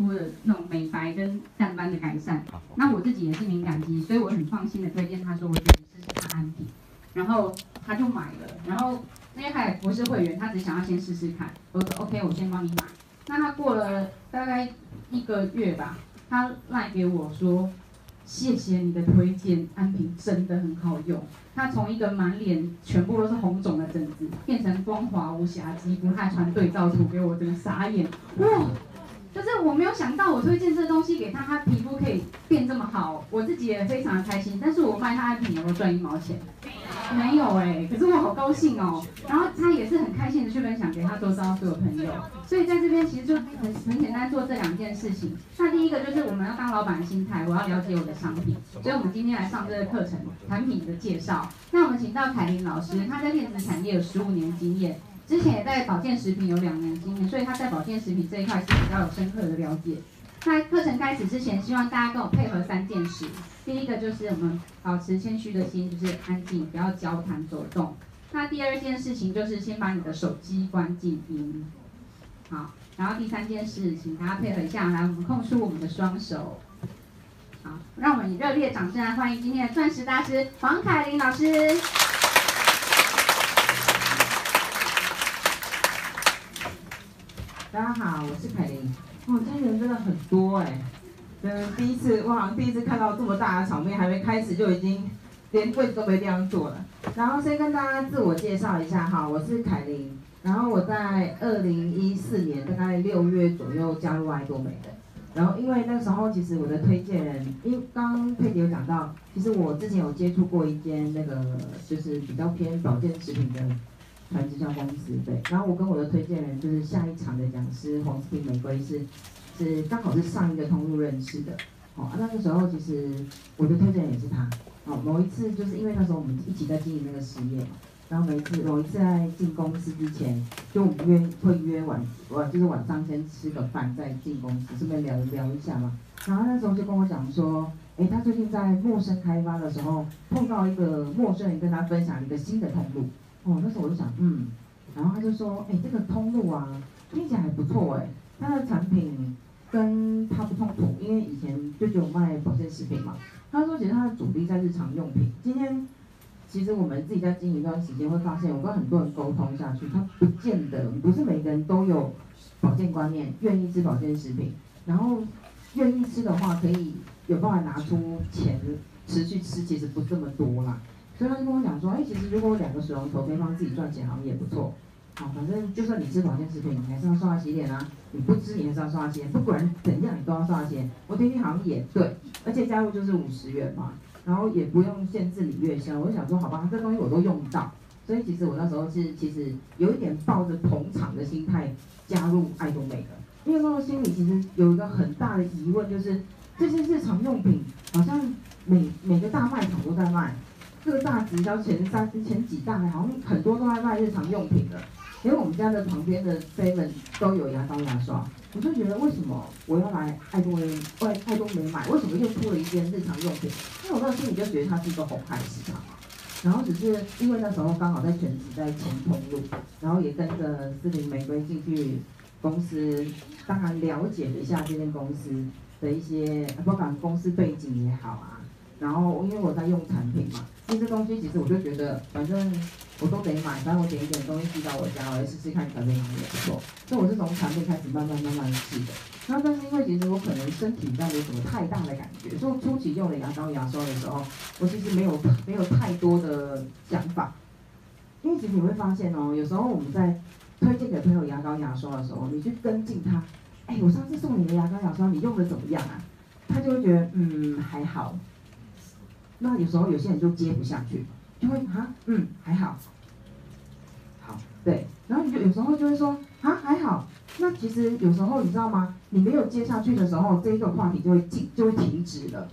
肤的那种美白跟淡斑的改善。那我自己也是敏感肌，所以我很放心的推荐他说，我自己试试看安瓶，然后他就买了，然后因为他也不是会员，他只想要先试试看。我说 OK，我先帮你买。那他过了大概一个月吧，他赖给我说。谢谢你的推荐，安瓶真的很好用。它从一个满脸全部都是红肿的疹子，变成光滑无瑕肌肤，还传对照图给我，真的傻眼。哇！就是我没有想到，我推荐这东西给他，他皮肤可以变这么好，我自己也非常的开心。但是我卖他的品有没有赚一毛钱？没有哎、可是我好高兴哦。然后他也是很开心的去分享给他周遭所有朋友。所以在这边其实就很很简单做这两件事情。那第一个就是我们要当老板的心态，我要了解我的商品。所以我们今天来上这个课程，产品的介绍。那我们请到凯琳老师，她在电子产业有十五年经验，之前也在保健食品有两年经验，所以他在保健食品这一块是比较有深刻的了解。在课程开始之前，希望大家跟我配合三件事。第一个就是我们保持谦虚的心，就是安静，不要交谈走动。那第二件事情就是先把你的手机关静音。好，然后第三件事，请大家配合一下，来，我们空出我们的双手。好，让我们以热烈掌声来欢迎今天的钻石大师黄凯琳老师。大家好，我是凯琳。哇，今天人真的很多哎，嗯，第一次，我好像第一次看到这么大的场面，还没开始就已经连位子都没地方坐了。然后先跟大家自我介绍一下哈，我是凯琳，然后我在二零一四年大概六月左右加入爱多美的。然后因为那时候其实我的推荐人，因为刚刚佩姐有讲到，其实我之前有接触过一间那个就是比较偏保健食品的。传直销公司对，然后我跟我的推荐人就是下一场的讲师黄斯汀玫瑰是，是刚好是上一个通路认识的，哦，那个时候其实我的推荐人也是他，哦，某一次就是因为那时候我们一起在经营那个事业嘛，然后每次某一次在进公司之前，就约会约晚晚就是晚上先吃个饭再进公司，顺便聊聊一下嘛，然后那时候就跟我讲说，哎，他最近在陌生开发的时候碰到一个陌生人跟他分享一个新的通路。哦，那时候我就想，嗯，然后他就说，哎，这个通路啊，听起来还不错哎，他的产品跟他不冲突，因为以前就只有卖保健食品嘛。他说，其实他的主力在日常用品。今天，其实我们自己在经营一段时间，会发现，我跟很多人沟通下去，他不见得不是每个人都有保健观念，愿意吃保健食品，然后愿意吃的话，可以有办法拿出钱持续吃，其实不这么多啦。所以他就跟我讲说，哎，其实如果两个水龙头可以帮自己赚钱，好像也不错。好，反正就算你吃保健食品，你还是要刷牙洗脸啊；你不吃，你还是要刷牙洗脸。不管怎样，你都要刷牙洗脸。我听听好像也对，而且加入就是五十元嘛，然后也不用限制你月销。我就想说，好吧，这东西我都用到。所以其实我那时候是其实有一点抱着捧场的心态加入爱多美的，因为那时候心里其实有一个很大的疑问，就是这些日常用品好像每每个大卖场都在卖。各大直销前三、前几大，好像很多都在卖日常用品的。因为我们家的旁边的 seven 都有牙膏、牙刷，我就觉得为什么我要来爱多美、爱爱多美买？为什么又出了一间日常用品？因为我当时候心里就觉得它是一个红海市场。然后只是因为那时候刚好在全职在前通路，然后也跟着斯汀玫瑰进去公司，当然了解了一下这间公司的一些，不管公司背景也好啊。然后因为我在用产品嘛。这些东西其实我就觉得，反正我都得买，反正我点一点东西寄到我家，我来试试看产品好也不错。所以我是从产品开始慢慢慢慢试的。然后但是因为其实我可能身体上没有什么太大的感觉，所以初期用了牙膏牙刷的时候，我其实没有没有太多的想法。因为其实你会发现哦，有时候我们在推荐给朋友牙膏牙刷的时候，你去跟进他，哎，我上次送你的牙膏牙刷，你用的怎么样啊？他就会觉得嗯还好。那有时候有些人就接不下去，就会啊，嗯，还好，好，对，然后你就有时候就会说啊，还好。那其实有时候你知道吗？你没有接下去的时候，这一个话题就会停，就会停止了，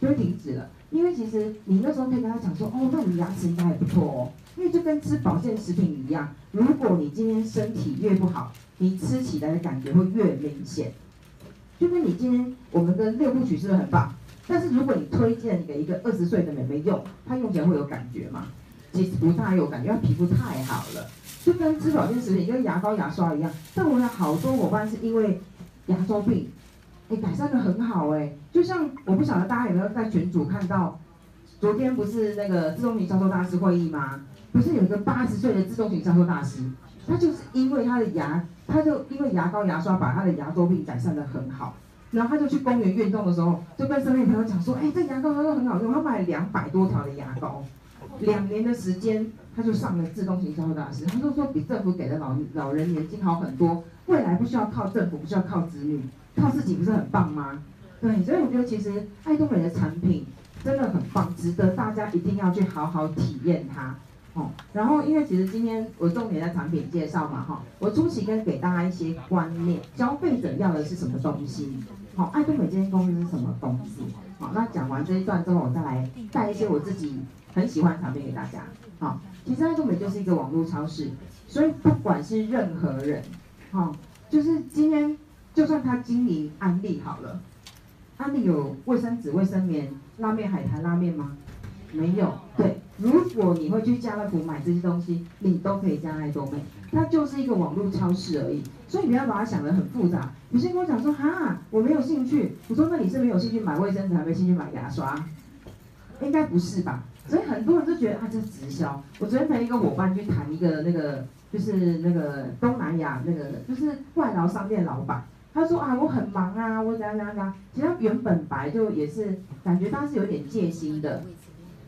就会停止了。因为其实你那时候可以跟他讲说，哦，那你牙齿应该还不错哦。因为就跟吃保健食品一样，如果你今天身体越不好，你吃起来的感觉会越明显。就跟你今天我们的六部曲是不是很棒？但是如果你推荐给一个二十岁的妹妹用，她用起来会有感觉吗？其实不太有感觉，她皮肤太好了，就跟吃保健食品、跟牙膏、牙刷一样。但我有好多伙伴是因为牙周病，哎，改善的很好哎，就像我不晓得大家有没有在群组看到，昨天不是那个自动型销售大师会议吗？不是有一个八十岁的自动型销售大师，他就是因为他的牙，他就因为牙膏牙刷把他的牙周病改善的很好，然后他就去公园运动的时候，就跟身边朋友讲说，哎，这牙膏真的很好用，他买了两百多条的牙膏，两年的时间他就上了自动型销售大师，他就说比政府给的老老人年金好很多，未来不需要靠政府，不需要靠子女。靠自己不是很棒吗？对，所以我觉得其实爱多美的产品真的很棒，值得大家一定要去好好体验它。哦，然后因为其实今天我重点在产品介绍嘛，哈，我初期跟给大家一些观念，消费者要的是什么东西？好，爱多美这间公司是什么东西？好，那讲完这一段之后，我再来带一些我自己很喜欢的产品给大家。好，其实爱多美就是一个网络超市，所以不管是任何人，哈，就是今天。就算他经营安利好了，安利有卫生纸、卫生棉、拉面海苔拉面吗？没有。对，如果你会去家乐福买这些东西，你都可以加爱多美，它就是一个网络超市而已。所以你不要把它想得很复杂。有些人跟我讲说，哈，我没有兴趣。我说，那你是没有兴趣买卫生纸，还没兴趣买牙刷？应该不是吧？所以很多人都觉得啊，这是直销。我昨天陪一个伙伴去谈一个那个，就是那个东南亚那个，就是外劳商店老板。他说啊，我很忙啊，我怎样怎样怎样。其实他原本白就也是感觉他是有点戒心的，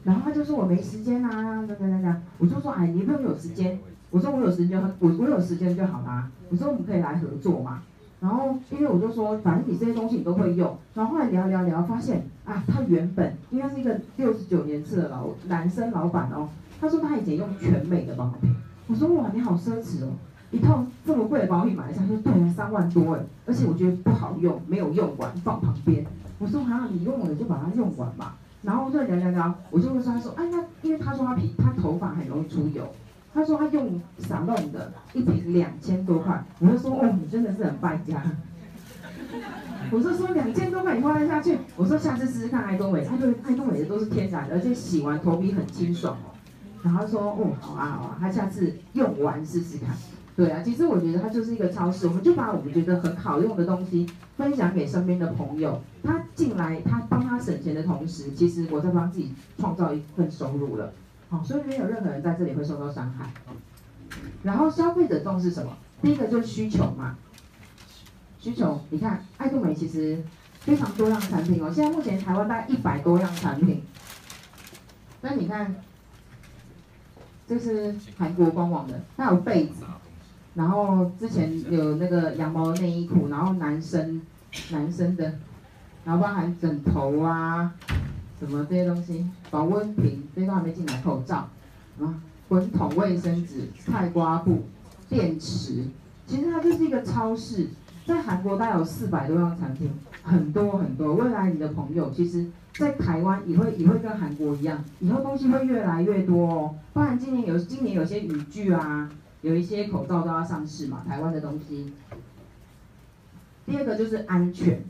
然后他就说我没时间啊，怎样怎样怎样。我就说哎，你不用有时间。我说我有时间就我我有时间就好啦。我说我们可以来合作嘛。然后因为我就说反正你这些东西你都会用。然后后来聊聊聊，发现啊，他原本应该是一个六十九年次的老男生老板哦。他说他以前用全美的保养品。我说哇，你好奢侈哦。一套这么贵的保养品买下去，对啊，三万多哎，而且我觉得不好用，没有用完放旁边。我说好啊，你用了就把它用完嘛。然后我就聊聊聊，我就问他说，哎，那因为他说他皮他头发很容易出油，他说他用啥弄的一瓶两千多块，我就说哦，你真的是很败家。我就说两千多块你花得下去？我说下次试试看爱多美，他对爱多美的都是天然的，而且洗完头皮很清爽哦。然后他说哦，好啊好啊，他下次用完试试看。对啊，其实我觉得它就是一个超市，我们就把我们觉得很好用的东西分享给身边的朋友，他进来，他帮他省钱的同时，其实我在帮自己创造一份收入了，好，所以没有任何人在这里会受到伤害。然后消费者重视什么？第一个就是需求嘛，需求，你看爱多美其实非常多样产品哦，现在目前台湾大概一百多样产品，那你看，这是韩国官网的，它有被子。然后之前有那个羊毛内衣裤，然后男生男生的，然后包含枕头啊，什么这些东西，保温瓶，这些都还没进来，口罩，啊，滚筒卫生纸、菜瓜布、电池，其实它就是一个超市，在韩国大概有四百多样产品，很多很多。未来你的朋友，其实，在台湾也会也会跟韩国一样，以后东西会越来越多哦。包含今年有今年有些雨具啊。有一些口罩都要上市嘛，台湾的东西。第二个就是安全。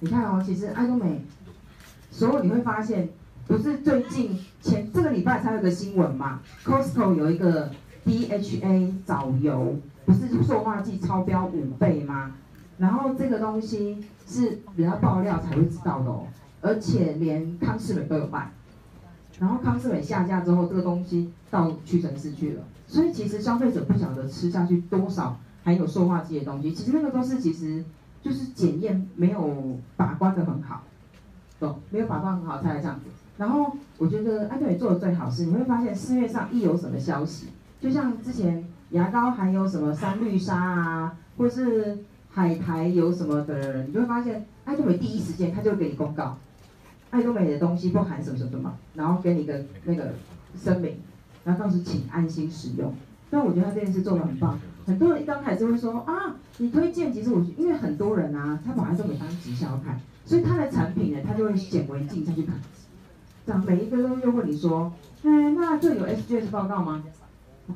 你看哦，其实爱多美，所以你会发现，不是最近前这个礼拜才有个新闻嘛，Costco 有一个 DHA 藻油，不是塑化剂超标五倍吗？然后这个东西是人家爆料才会知道的哦，而且连康是美都有卖。然后康是美下架之后，这个东西到屈臣氏去了，所以其实消费者不晓得吃下去多少含有塑化剂的东西，其实那个都是其实就是检验没有把关的很好，懂？没有把关很好才来这样子。然后我觉得爱多美做的最好是，你会发现市面上一有什么消息，就像之前牙膏含有什么三氯沙啊，或是海苔有什么的人，你就会发现爱多美第一时间他就会给你公告。爱多美的东西不含什么什么什么，然后给你一个那个声明，然后到时请安心使用。但我觉得他这件事做得很棒。很多人一刚开始会说啊，你推荐，其实我因为很多人啊，他把爱多美当直销看，所以他的产品呢，他就会显微镜再去看。这样每一个都又问你说，哎，那这有 SGS 报告吗？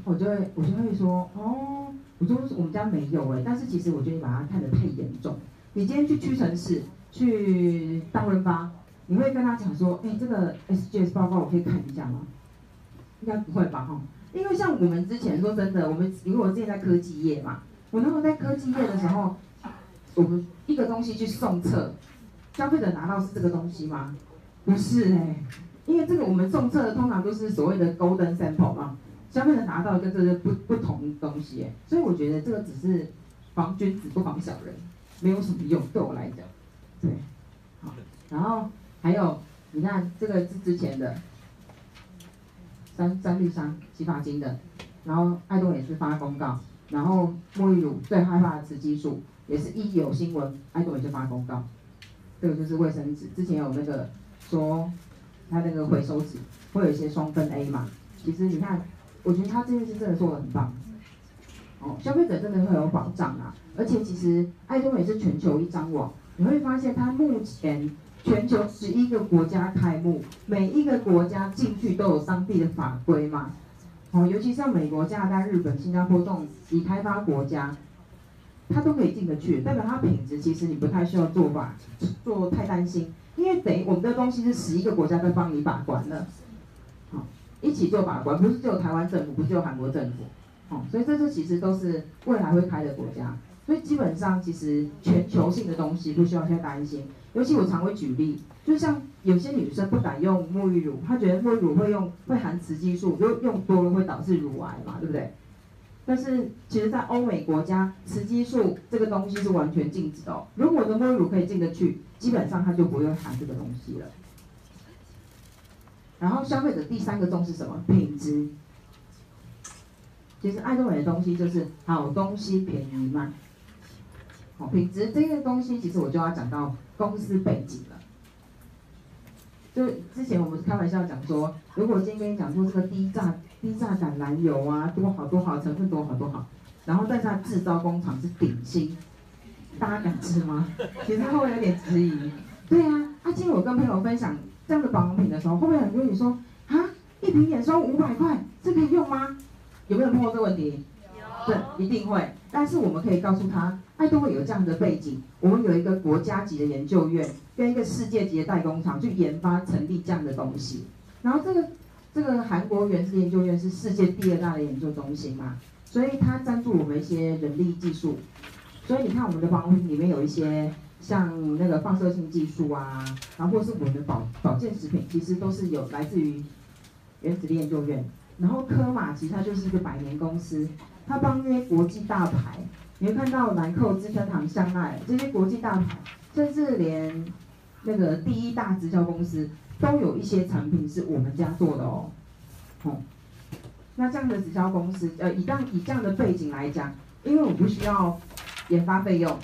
我就会我就会说，哦，我说我们家没有哎，但是其实我觉得你把它看得太严重。你今天去屈臣氏，去大润发。你会跟他讲说，哎，这个 SGS 报告我可以看一下吗？应该不会吧，哈，因为像我们之前说真的，我们因为我之前在科技业嘛，我那时候在科技业的时候，我们一个东西去送测，消费者拿到是这个东西吗？不是哎、因为这个我们送测的通常都是所谓的 golden sample 嘛，消费者拿到跟这个不不同东西、欸，所以我觉得这个只是防君子不防小人，没有什么用，对我来讲，对，好，然后还有你看这个是之前的三三氯酸洗发精的，然后爱多美也是发公告，然后沐浴乳最害怕的雌激素也是一有新闻爱多美就发公告，这个就是卫生纸，之前有那个。说他那个回收纸会有一些双酚 A 嘛，其实你看，我觉得他这件事真的做得很棒，哦，消费者真的会有保障啊，而且其实爱多美是全球一张网，你会发现它目前全球十一个国家开幕，每一个国家进去都有当地的法规嘛，哦，尤其像美国、加拿大、日本、新加坡这种已开发国家，它都可以进得去，代表它品质其实你不太需要做法做太担心。因为等于我们的东西是十一个国家在帮你把关了，好，一起做把关，不是只有台湾政府，不是只有韩国政府，哦，所以这些其实都是未来会开的国家，所以基本上其实全球性的东西不需要太担心。尤其我常会举例，就像有些女生不敢用沐浴乳，她觉得沐浴乳会用会含雌激素，用用多了会导致乳癌嘛，对不对？但是其实，在欧美国家，雌激素这个东西是完全禁止的哦。如果我的沐浴乳可以进得去，基本上它就不会含这个东西了。然后消费者第三个重视什么？品质。其实爱多美的东西就是好东西便宜卖。好，品质这些东西，其实我就要讲到公司背景了。就之前我们开玩笑讲说，如果今天跟你讲说这个低价。低价橄榄油啊，多好多好，成分多好多好，然后但是它制造工厂是顶新，大家敢吃吗？其实它会有点质疑？对、啊，啊，今天我跟朋友分享这样的保养品的时候，会不会很多人说啊，一瓶眼霜五百块，这可以用吗？有没有碰到这个问题？有。对，一定会。但是我们可以告诉他，爱多会有这样的背景，我们有一个国家级的研究院跟一个世界级的代工厂去研发成立这样的东西，然后这个。这个韩国原子研究院是世界第二大的研究中心嘛，所以它赞助我们一些人力技术，所以你看我们的保品里面有一些像那个放射性技术啊，然后或是我们的保保健食品，其实都是有来自于原子力研究院。然后科玛其实它就是一个百年公司，它帮那些国际大牌，你会看到兰蔻、资生堂、香奈儿这些国际大牌，甚至连那个第一大直销公司。都有一些产品是我们家做的哦，哦，那这样的直销公司，呃，以这样以这样的背景来讲，因为我不需要研发费用，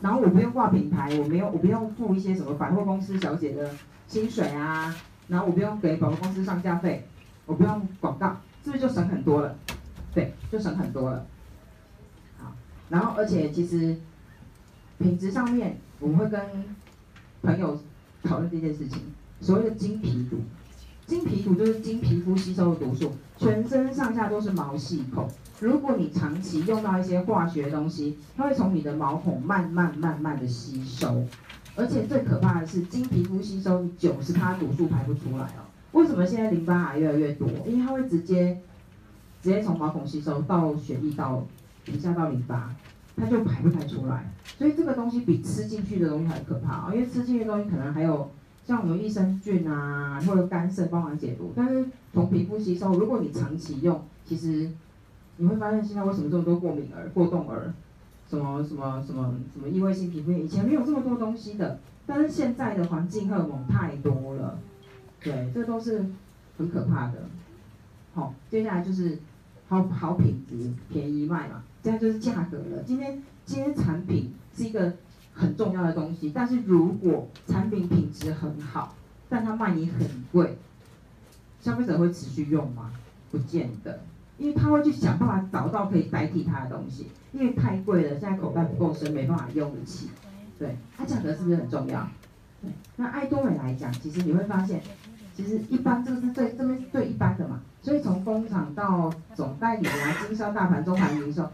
然后我不用挂品牌，我没有我不用付一些什么百货公司小姐的薪水啊，然后我不用给百货公司上架费，我不用广告，是不是就省很多了？对，就省很多了。好，然后而且其实品质上面，我们会跟朋友讨论这件事情。所谓的经皮毒，经皮毒就是经皮肤吸收的毒素，全身上下都是毛细孔。如果你长期用到一些化学东西，它会从你的毛孔慢慢慢慢的吸收，而且最可怕的是，经皮肤吸收久，是它毒素排不出来哦。为什么现在淋巴癌越来越多？因为它会直接直接从毛孔吸收到血液到皮下到淋巴，它就排不太出来。所以这个东西比吃进去的东西还可怕哦，因为吃进去的东西可能还有。像我们益生菌啊，或者肝肾帮忙解毒，但是从皮肤吸收，如果你长期用，其实你会发现现在为什么这么多过敏儿、过动儿，什么什么什么什么异位性皮肤炎，以前没有这么多东西的，但是现在的环境荷尔蒙太多了，对，这都是很可怕的。好，接下来就是好好品质、便宜卖嘛，这样就是价格了。今天今天产品是一个。很重要的东西，但是如果产品品质很好，但它卖你很贵，消费者会持续用吗？不见得，因为他会去想办法找到可以代替它的东西，因为太贵了，现在口袋不够深，没办法用得起。对，它价格是不是很重要？对，那爱多美来讲，其实你会发现，其实一般这个是最这边是最一般的嘛，所以从工厂到总代理啊，经销大盘、中盘零售，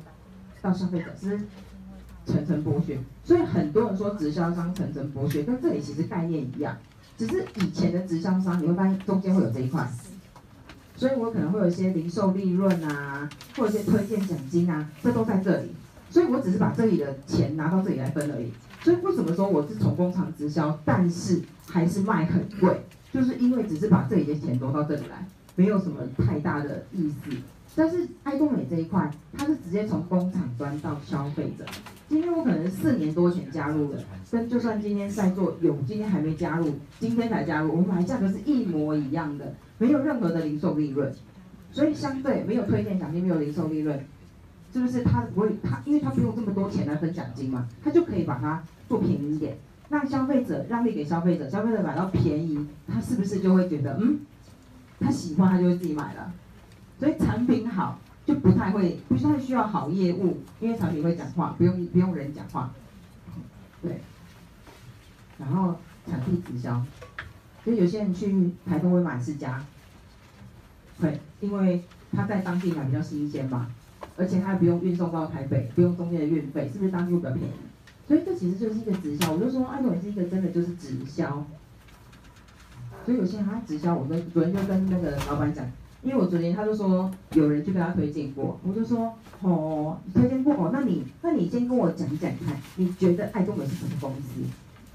到消费者是。层层剥削，所以很多人说直销商层层剥削，跟这里其实概念一样，只是以前的直销商你会发现中间会有这一块，所以我可能会有一些零售利润啊，或者一些推荐奖金啊，这都在这里。所以我只是把这里的钱拿到这里来分而已。所以为什么说我是从工厂直销，但是还是卖很贵，就是因为只是把这里的钱挪到这里来，没有什么太大的意思。但是爱多美这一块，它是直接从工厂端到消费者。今天我可能四年多前加入的，跟就算今天在座有今天还没加入，今天才加入，我们买价格是一模一样的，没有任何的零售利润，所以相对没有推荐奖金，没有零售利润，是不是他不会他，因为他不用这么多钱来分奖金嘛，他就可以把它做便宜一点，让消费者让利给消费者，消费者买到便宜，他是不是就会觉得嗯，他喜欢他就会自己买了，所以产品好。就不太会，不太需要好业务，因为产品会讲话，不用不用人讲话，对。然后产地直销，所以有些人去台东会买释迦，对，因为他在当地买比较新鲜嘛，而且他还不用运送到台北，不用中间的运费，是不是当地会比较便宜？所以这其实就是一个直销，我就说爱多美是一个真的就是直销。所以有些人他直销，我跟昨天就跟那个老板讲。因为我昨天他就说有人去跟他推荐过，我就说哦，推荐过哦，那你那你先跟我讲讲看，你觉得爱多美是什么公司？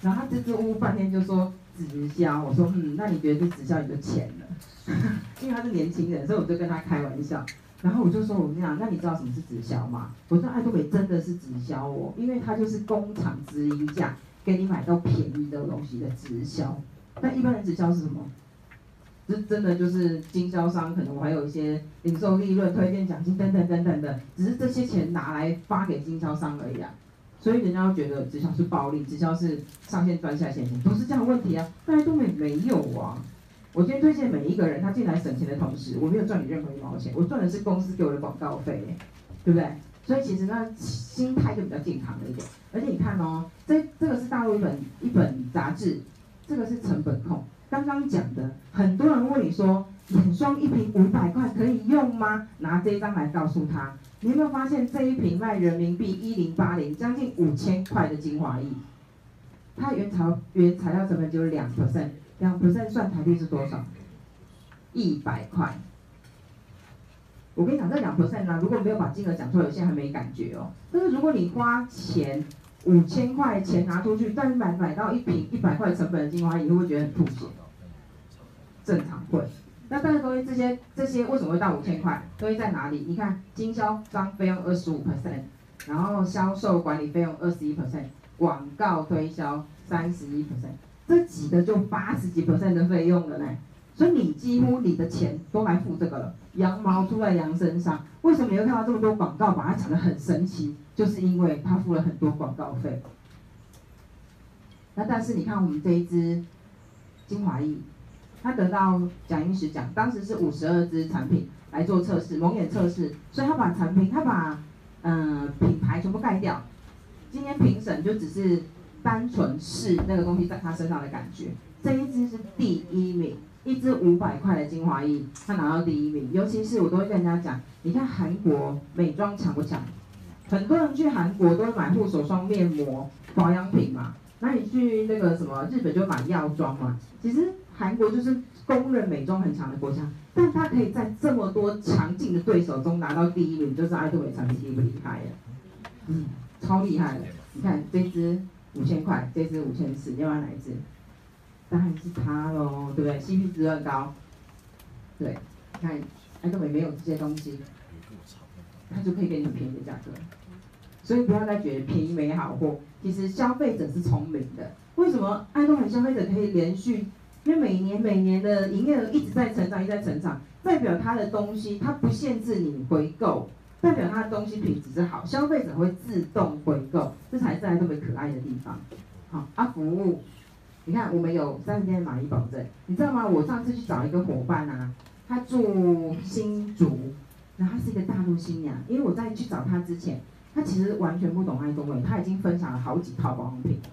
然后他支支吾吾半天就说直销，我说嗯，那你觉得这直销你就钱了，因为他是年轻人，所以我就跟他开玩笑。然后我就说我跟你讲，那你知道什么是直销吗？我说爱多美真的是直销哦，因为它就是工厂直营价给你买到便宜的东西的直销。那一般的直销是什么？这真的就是经销商，可能我还有一些零售利润、推荐奖金等等等等的，只是这些钱拿来发给经销商而已啊。所以人家觉得直销是暴利，直销是上线赚下线钱，不是这样的问题啊。大家都没没有啊。我今天推荐每一个人，他进来省钱的同时，我没有赚你任何一毛钱，我赚的是公司给我的广告费，对不对？所以其实那心态就比较健康了一点。而且你看哦，这这个是大陆一本一本杂志，这个是成本控。刚刚讲的，很多人问你说，眼霜一瓶五百块可以用吗？拿这一张来告诉他，你有没有发现这一瓶卖人民币一零八零，将近五千块的精华液，它原材原材料成本就是两 percent，两 percent 算台币是多少？一百块。我跟你讲，这两 percent 呢，如果没有把金额讲出来，有些人还没感觉哦。但是如果你花钱。五千块钱拿出去，但买买到一瓶一百块成本的精华液，你会不会觉得很吐血？正常会。那但是各位这些这些为什么会到五千块？东西在哪里？你看经销商费用二十五 percent，然后销售管理费用二十一 percent，广告推销三十一 percent，这几个就八十几 percent 的费用了呢。所以你几乎你的钱都来付这个了，羊毛出在羊身上。为什么你会看到这么多广告，把它讲得很神奇？就是因为他付了很多广告费。那但是你看我们这一支精华液，它得到蒋英石奖，当时是五十二支产品来做测试，蒙眼测试，所以他把产品，他把嗯、品牌全部盖掉。今天评审就只是单纯试那个东西在他身上的感觉。这一支是第一名。一支五百块的精华液，他拿到第一名。尤其是我都会跟人家讲，你看韩国美妆强不强？很多人去韩国都会买护手霜、面膜、保养品嘛。那你去那个什么日本就买药妆嘛。其实韩国就是公认美妆很强的国家，但它可以在这么多强劲的对手中拿到第一名，就是爱多美产品厉不厉害呀？嗯，超厉害的。你看这支五千块，这支五千四，你要哪一支？当然是它喽，对不对？CP 值很高，对，你看爱多美没有这些东西，它就可以给你很便宜的价格，所以不要再觉得便宜没好货。其实消费者是聪明的，为什么爱多美消费者可以连续？因为每年每年的营业额一直在成长，一直在成长，代表它的东西它不限制你回购，代表它的东西品质是好，消费者会自动回购，这才是爱多美可爱的地方。好，啊服务。你看，我们有三十天的满意保证，你知道吗？我上次去找一个伙伴啊，他住新竹，然后她是一个大陆新娘。因为我在去找她之前，她其实完全不懂爱多美，她已经分享了好几套保养品了。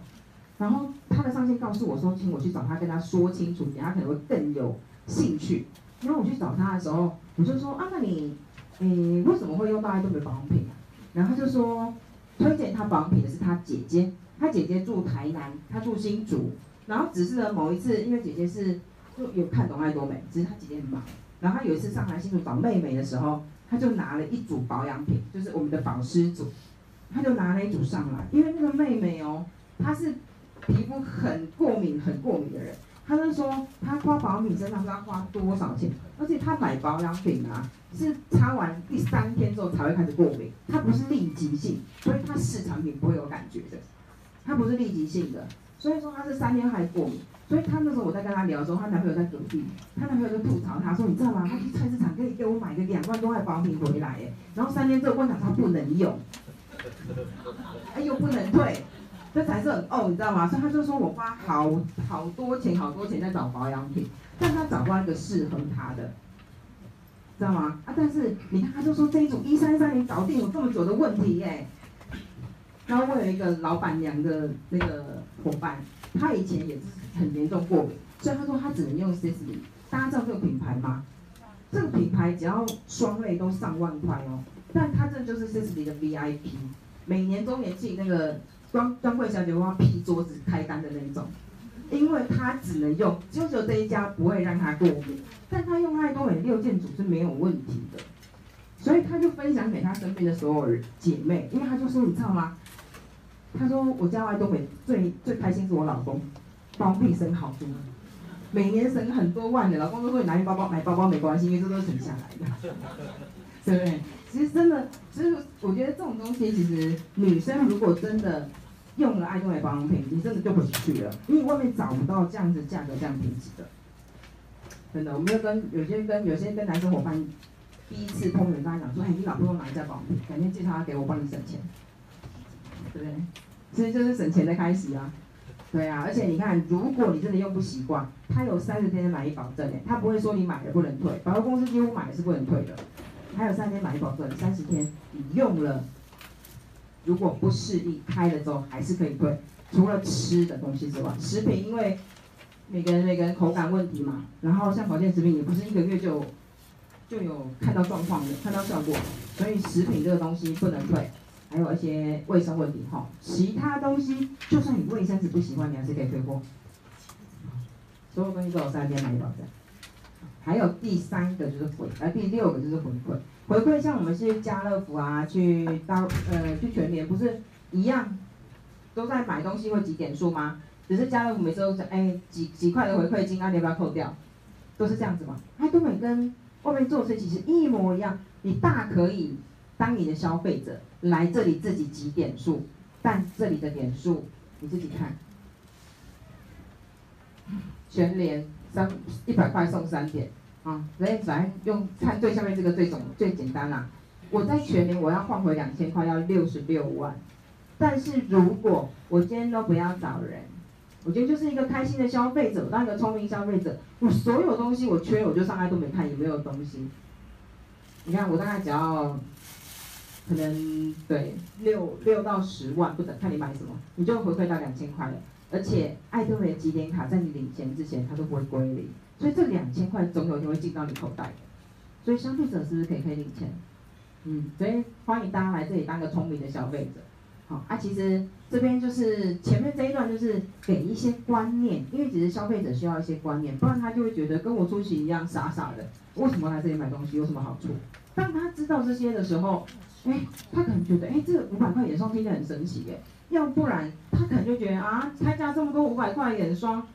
然后她的上线告诉我说，请我去找她，跟她说清楚，他可能会更有兴趣。然后我去找她的时候，我就说啊，那你，诶，为什么会用到爱多美保养品啊？然后她就说，推荐她保养品的是她姐姐，她姐姐住台南，她住新竹。然后只是呢，某一次，因为姐姐是就有看懂爱多美，只是她姐姐很忙。然后她有一次上台新竹找妹妹的时候，他就拿了一组保养品，就是我们的保湿组。他就拿了一组上来，因为那个妹妹哦，她是皮肤很过敏、很过敏的人，她就说她花保养品身上是要花多少钱，而且她买保养品啊，是擦完第三天之后才会开始过敏，她不是立即性，所以她试产品不会有感觉的，她不是立即性的，所以说她是三天还过敏。所以她那时候我在跟她聊的时候，她男朋友在隔壁，她男朋友就吐槽她说：“你知道吗？她去菜市场可以给我买个两万多块保养品回来，耶，然后三天之后问她，她不能用，哎又不能退，这才是很哦，你知道吗？所以她就说我花好好多钱，好多钱在找保养品，但她找不到一个适合她的，知道吗？啊，但是你看，她就说这一组一三三零搞定有这么久的问题耶。然后我有一个老板娘的那个伙伴，他以前也是。很严重过敏，所以他说他只能用 Sisley。大家知道这个品牌吗？这个品牌只要双类都上万块哦。但他这就是 Sisley 的 VIP，每年周年庆那个专专柜小姐会要批桌子开单的那种，因为他只能用，就只有这一家不会让他过敏。但他用爱多美六件组是没有问题的，所以他就分享给他身边的所有姐妹，因为他就说你知道吗？他说我家爱多美最最开心是我老公。包庇省好多，每年省很多万的，老公都说你拿去包包买包包没关系，因为这都是省下来的，对不对？其实真的，其实我觉得这种东西，其实女生如果真的用了爱多美保养品，你真的就回不去了，因为外面找不到这样子价格这样品质的。真的，我们要跟有些跟有些跟男生伙伴第一次碰面，大家讲说，哎，你老婆用哪一家保养品？改天介绍他给我，帮你省钱，对不对？其实就是省钱的开始啊。对啊，而且你看，如果你真的用不习惯，它有三十天的满意保证诶，它不会说你买了不能退，保险公司几乎买了是不能退的，还有三十天满意保证，三十天你用了，如果不适应，开了之后还是可以退，除了吃的东西之外，食品因为每个人每个人口感问题嘛，然后像保健食品也不是一个月就就有看到状况的，看到效果，所以食品这个东西不能退。还有一些卫生问题哈，其他东西就算你卫生纸不喜欢，你还是可以退货。所有东西都有三天满意保证。还有第三个就是回，呃，第六个就是回馈。回馈像我们去家乐福啊，去到呃去全联，不是一样都在买东西会集点数吗？只是家乐福每次都是哎几几块的回馈金啊，你要不要扣掉？都是这样子嘛。它根本跟外面做的其实一模一样，你大可以。当你的消费者来这里自己集点数，但这里的点数你自己看，全联三一百块送三点啊，所以咱用看最下面这个最总最简单啦、我在全联我要换回两千块要六十六万，但是如果我今天都不要找人，我觉得就是一个开心的消费者，当一个聪明消费者，我所有东西我缺我就上来都没看有没有东西，你看我大概只要。可能对六六到十万不等，看你买什么，你就回馈到两千块了。而且爱多的集点卡在你领钱之前，它都不会归零，所以这两千块总有一天会进到你口袋的。所以消费者是不是可以可以领钱？嗯，所以欢迎大家来这里当个聪明的消费者。好啊，其实这边就是前面这一段就是给一些观念，因为其实消费者需要一些观念，不然他就会觉得跟我出席一样傻傻的。为什么来这里买东西有什么好处？当他知道这些的时候。哎，他可能觉得，哎，这五百块眼霜听起来很神奇，哎，要不然他可能就觉得啊，开价这么多五百块眼霜，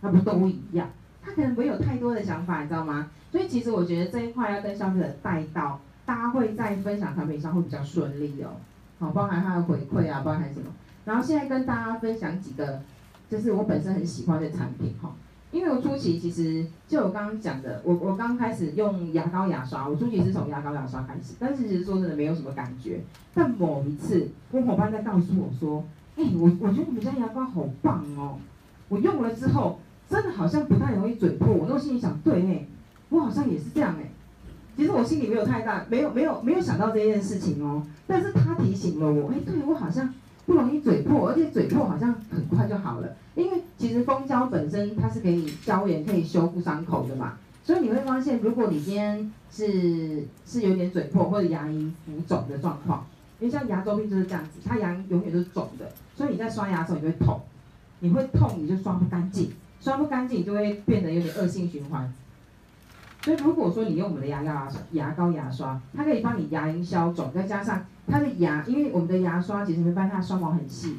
那不都一样？他可能没有太多的想法，你知道吗？所以其实我觉得这一块要跟消费者带到，大家会在分享产品上会比较顺利哦。好，包含他的回馈啊，包含什么？然后现在跟大家分享几个，就是我本身很喜欢的产品哈。因为我初期其实就我刚刚讲的，我我刚开始用牙膏牙刷，我初期是从牙膏牙刷开始，但是其实说真的没有什么感觉。但某一次，我伙伴在告诉我说，哎，我我觉得你们家牙膏好棒哦，我用了之后，真的好像不太容易嘴破。我那心里想，对哎，我好像也是这样哎。其实我心里没有太大，没有没有没有想到这件事情哦。但是他提醒了我，哎，对我好像不容易嘴破，而且嘴破好像很快就好了，因为。其实蜂胶本身它是可以消炎、可以修复伤口的嘛，所以你会发现，如果你今天是是有点嘴破或者牙龈浮肿的状况，因为像牙周病就是这样子，它牙龈永远都是肿的，所以你在刷牙的时候你会痛，你会痛你就刷不干净，刷不干净就会变得有点恶性循环，所以如果说你用我们的牙牙牙膏牙刷，它可以帮你牙龈消肿，再加上它的牙，因为我们的牙刷其实没办法，它刷毛很细，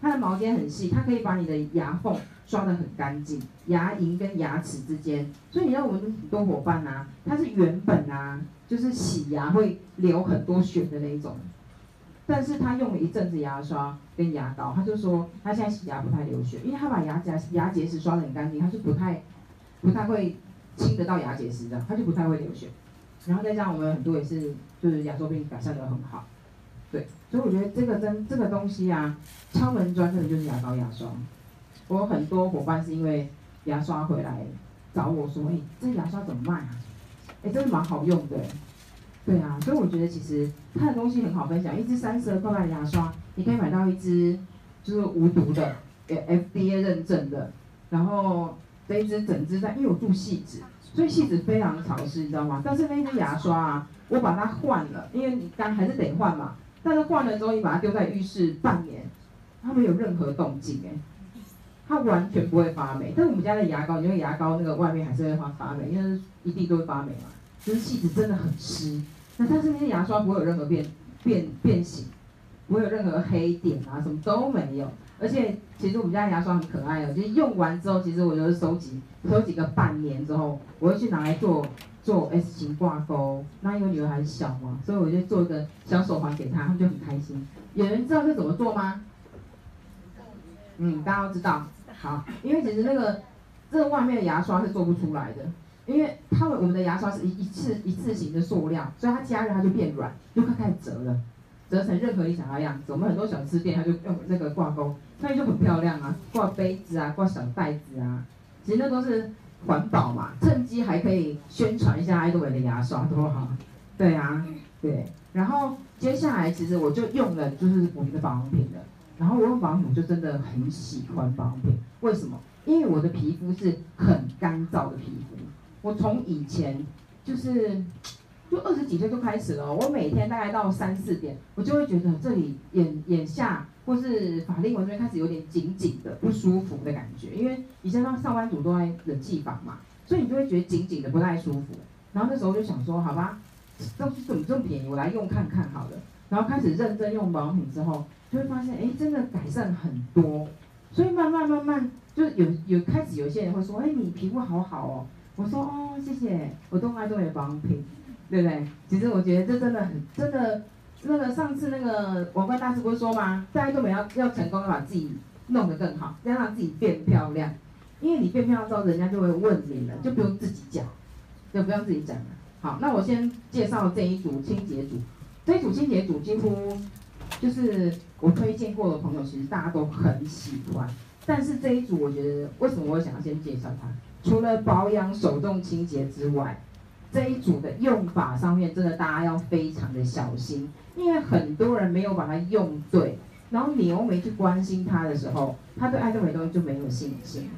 它的毛尖很细，它可以把你的牙缝刷得很干净，牙龈跟牙齿之间。所以你知道我们很多伙伴啊，他是原本啊，就是洗牙会流很多血的那一种，但是他用了一阵子牙刷跟牙膏，他就说他现在洗牙不太流血，因为他把牙结牙结石刷得很干净，他是不太不太会。清得到牙结石的，它就不太会流血。然后再加上我们很多也是，就是牙周病改善得很好，对。所以我觉得这个真这个东西啊，敲门砖真的就是牙膏牙刷。我有很多伙伴是因为牙刷回来找我说，哎、欸，这牙刷怎么卖啊？哎、真的蛮好用的。对啊，所以我觉得其实它的东西很好分享。一支三十二块的牙刷，你可以买到一支就是无毒的，FDA 认证的，然后。这一支整支在，因为我住戏子，所以戏子非常潮湿，你知道吗？但是那支牙刷啊，我把它换了，因为你刚还是得换嘛。但是换了之后，你把它丢在浴室半年，它没有任何动静哎，它完全不会发霉。但是我们家的牙膏，因为牙膏那个外面还是会发发霉，因为一定都会发霉嘛。就是汐止真的很湿，那但是那些牙刷不会有任何变变变形，不会有任何黑点啊，什么都没有。而且其实我们家牙刷很可爱哦，就是用完之后，其实我就是收集，收集个半年之后，我会去拿来做做 S 型挂钩。那因为女儿还小嘛，所以我就做一个小手环给她，她们就很开心。有人知道这怎么做吗？嗯，大家都知道。好，因为其实那个这个外面的牙刷是做不出来的，因为他们我们的牙刷是一一次一次型的塑料，所以它加热它就变软，就快开始折了。折成任何你想要的样子，我们很多小吃店它就用那个挂钩，那就很漂亮啊，挂杯子啊，挂小袋子啊，其实那都是环保嘛，趁机还可以宣传一下爱多美的牙刷多好，对啊，对，然后接下来其实我就用了就是我们的保养品了，然后我用保养品就真的很喜欢保养品，为什么？因为我的皮肤是很干燥的皮肤，我从以前就是。就二十几岁就开始了，我每天大概到三四点，我就会觉得这里眼眼下或是法令纹这边开始有点紧紧的不舒服的感觉，因为以前上上班族都在冷气房嘛，所以你就会觉得紧紧的不太舒服。然后那时候就想说，好吧，东西怎么这么便宜，我来用看看好了。然后开始认真用保养品之后，就会发现，哎，真的改善很多。所以慢慢慢慢，就有有开始有些人会说，哎，你皮肤好好哦。我说，哦，谢谢，我都爱多美保养品。对不对？其实我觉得这真的很真的，那个上次那个王冠大师不是说吗？大家都没要要成功，要把自己弄得更好，要让自己变漂亮。因为你变漂亮之后，人家就会问你了，就不用自己讲，就不用自己讲了。好，那我先介绍这一组清洁组，这一组清洁组几乎就是我推荐过的朋友，其实大家都很喜欢。但是这一组我觉得，为什么我想要先介绍它？除了保养手动清洁之外。这一组的用法上面，真的大家要非常的小心，因为很多人没有把它用对，然后你又没去关心他的时候，他对爱多美东西就没有信心。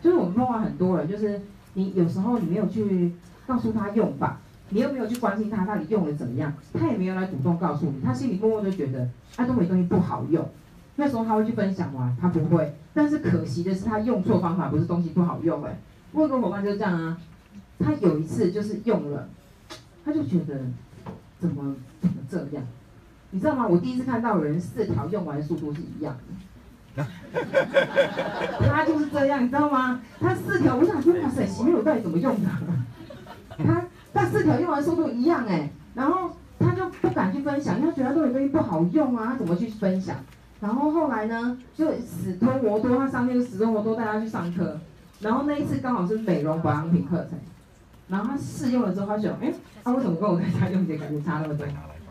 就是我们碰到很多人，就是你有时候你没有去告诉他用法，你又没有去关心他到底用的怎么样，他也没有来主动告诉你，他心里默默就觉得爱多美东西不好用。那时候他会去分享吗？他不会。但是可惜的是，他用错方法，不是东西不好用哎。我有个伙伴就是这样啊。他有一次就是用了，他就觉得怎么怎么这样，你知道吗？我第一次看到有人四条用完的速度是一样的，他就是这样，你知道吗？他四条，我想说哇塞，洗面乳到底怎么用的？他他四条用完速度一样哎，然后他就不敢去分享，因为他觉得这种东西不好用啊，他怎么去分享？然后后来呢，就死拖活拖，他上面就死拖活拖带他去上课，然后那一次刚好是美容保养品课程。然后他试用了之后，他就想，哎，他、啊、为什么跟我在家用起来感觉差那么多？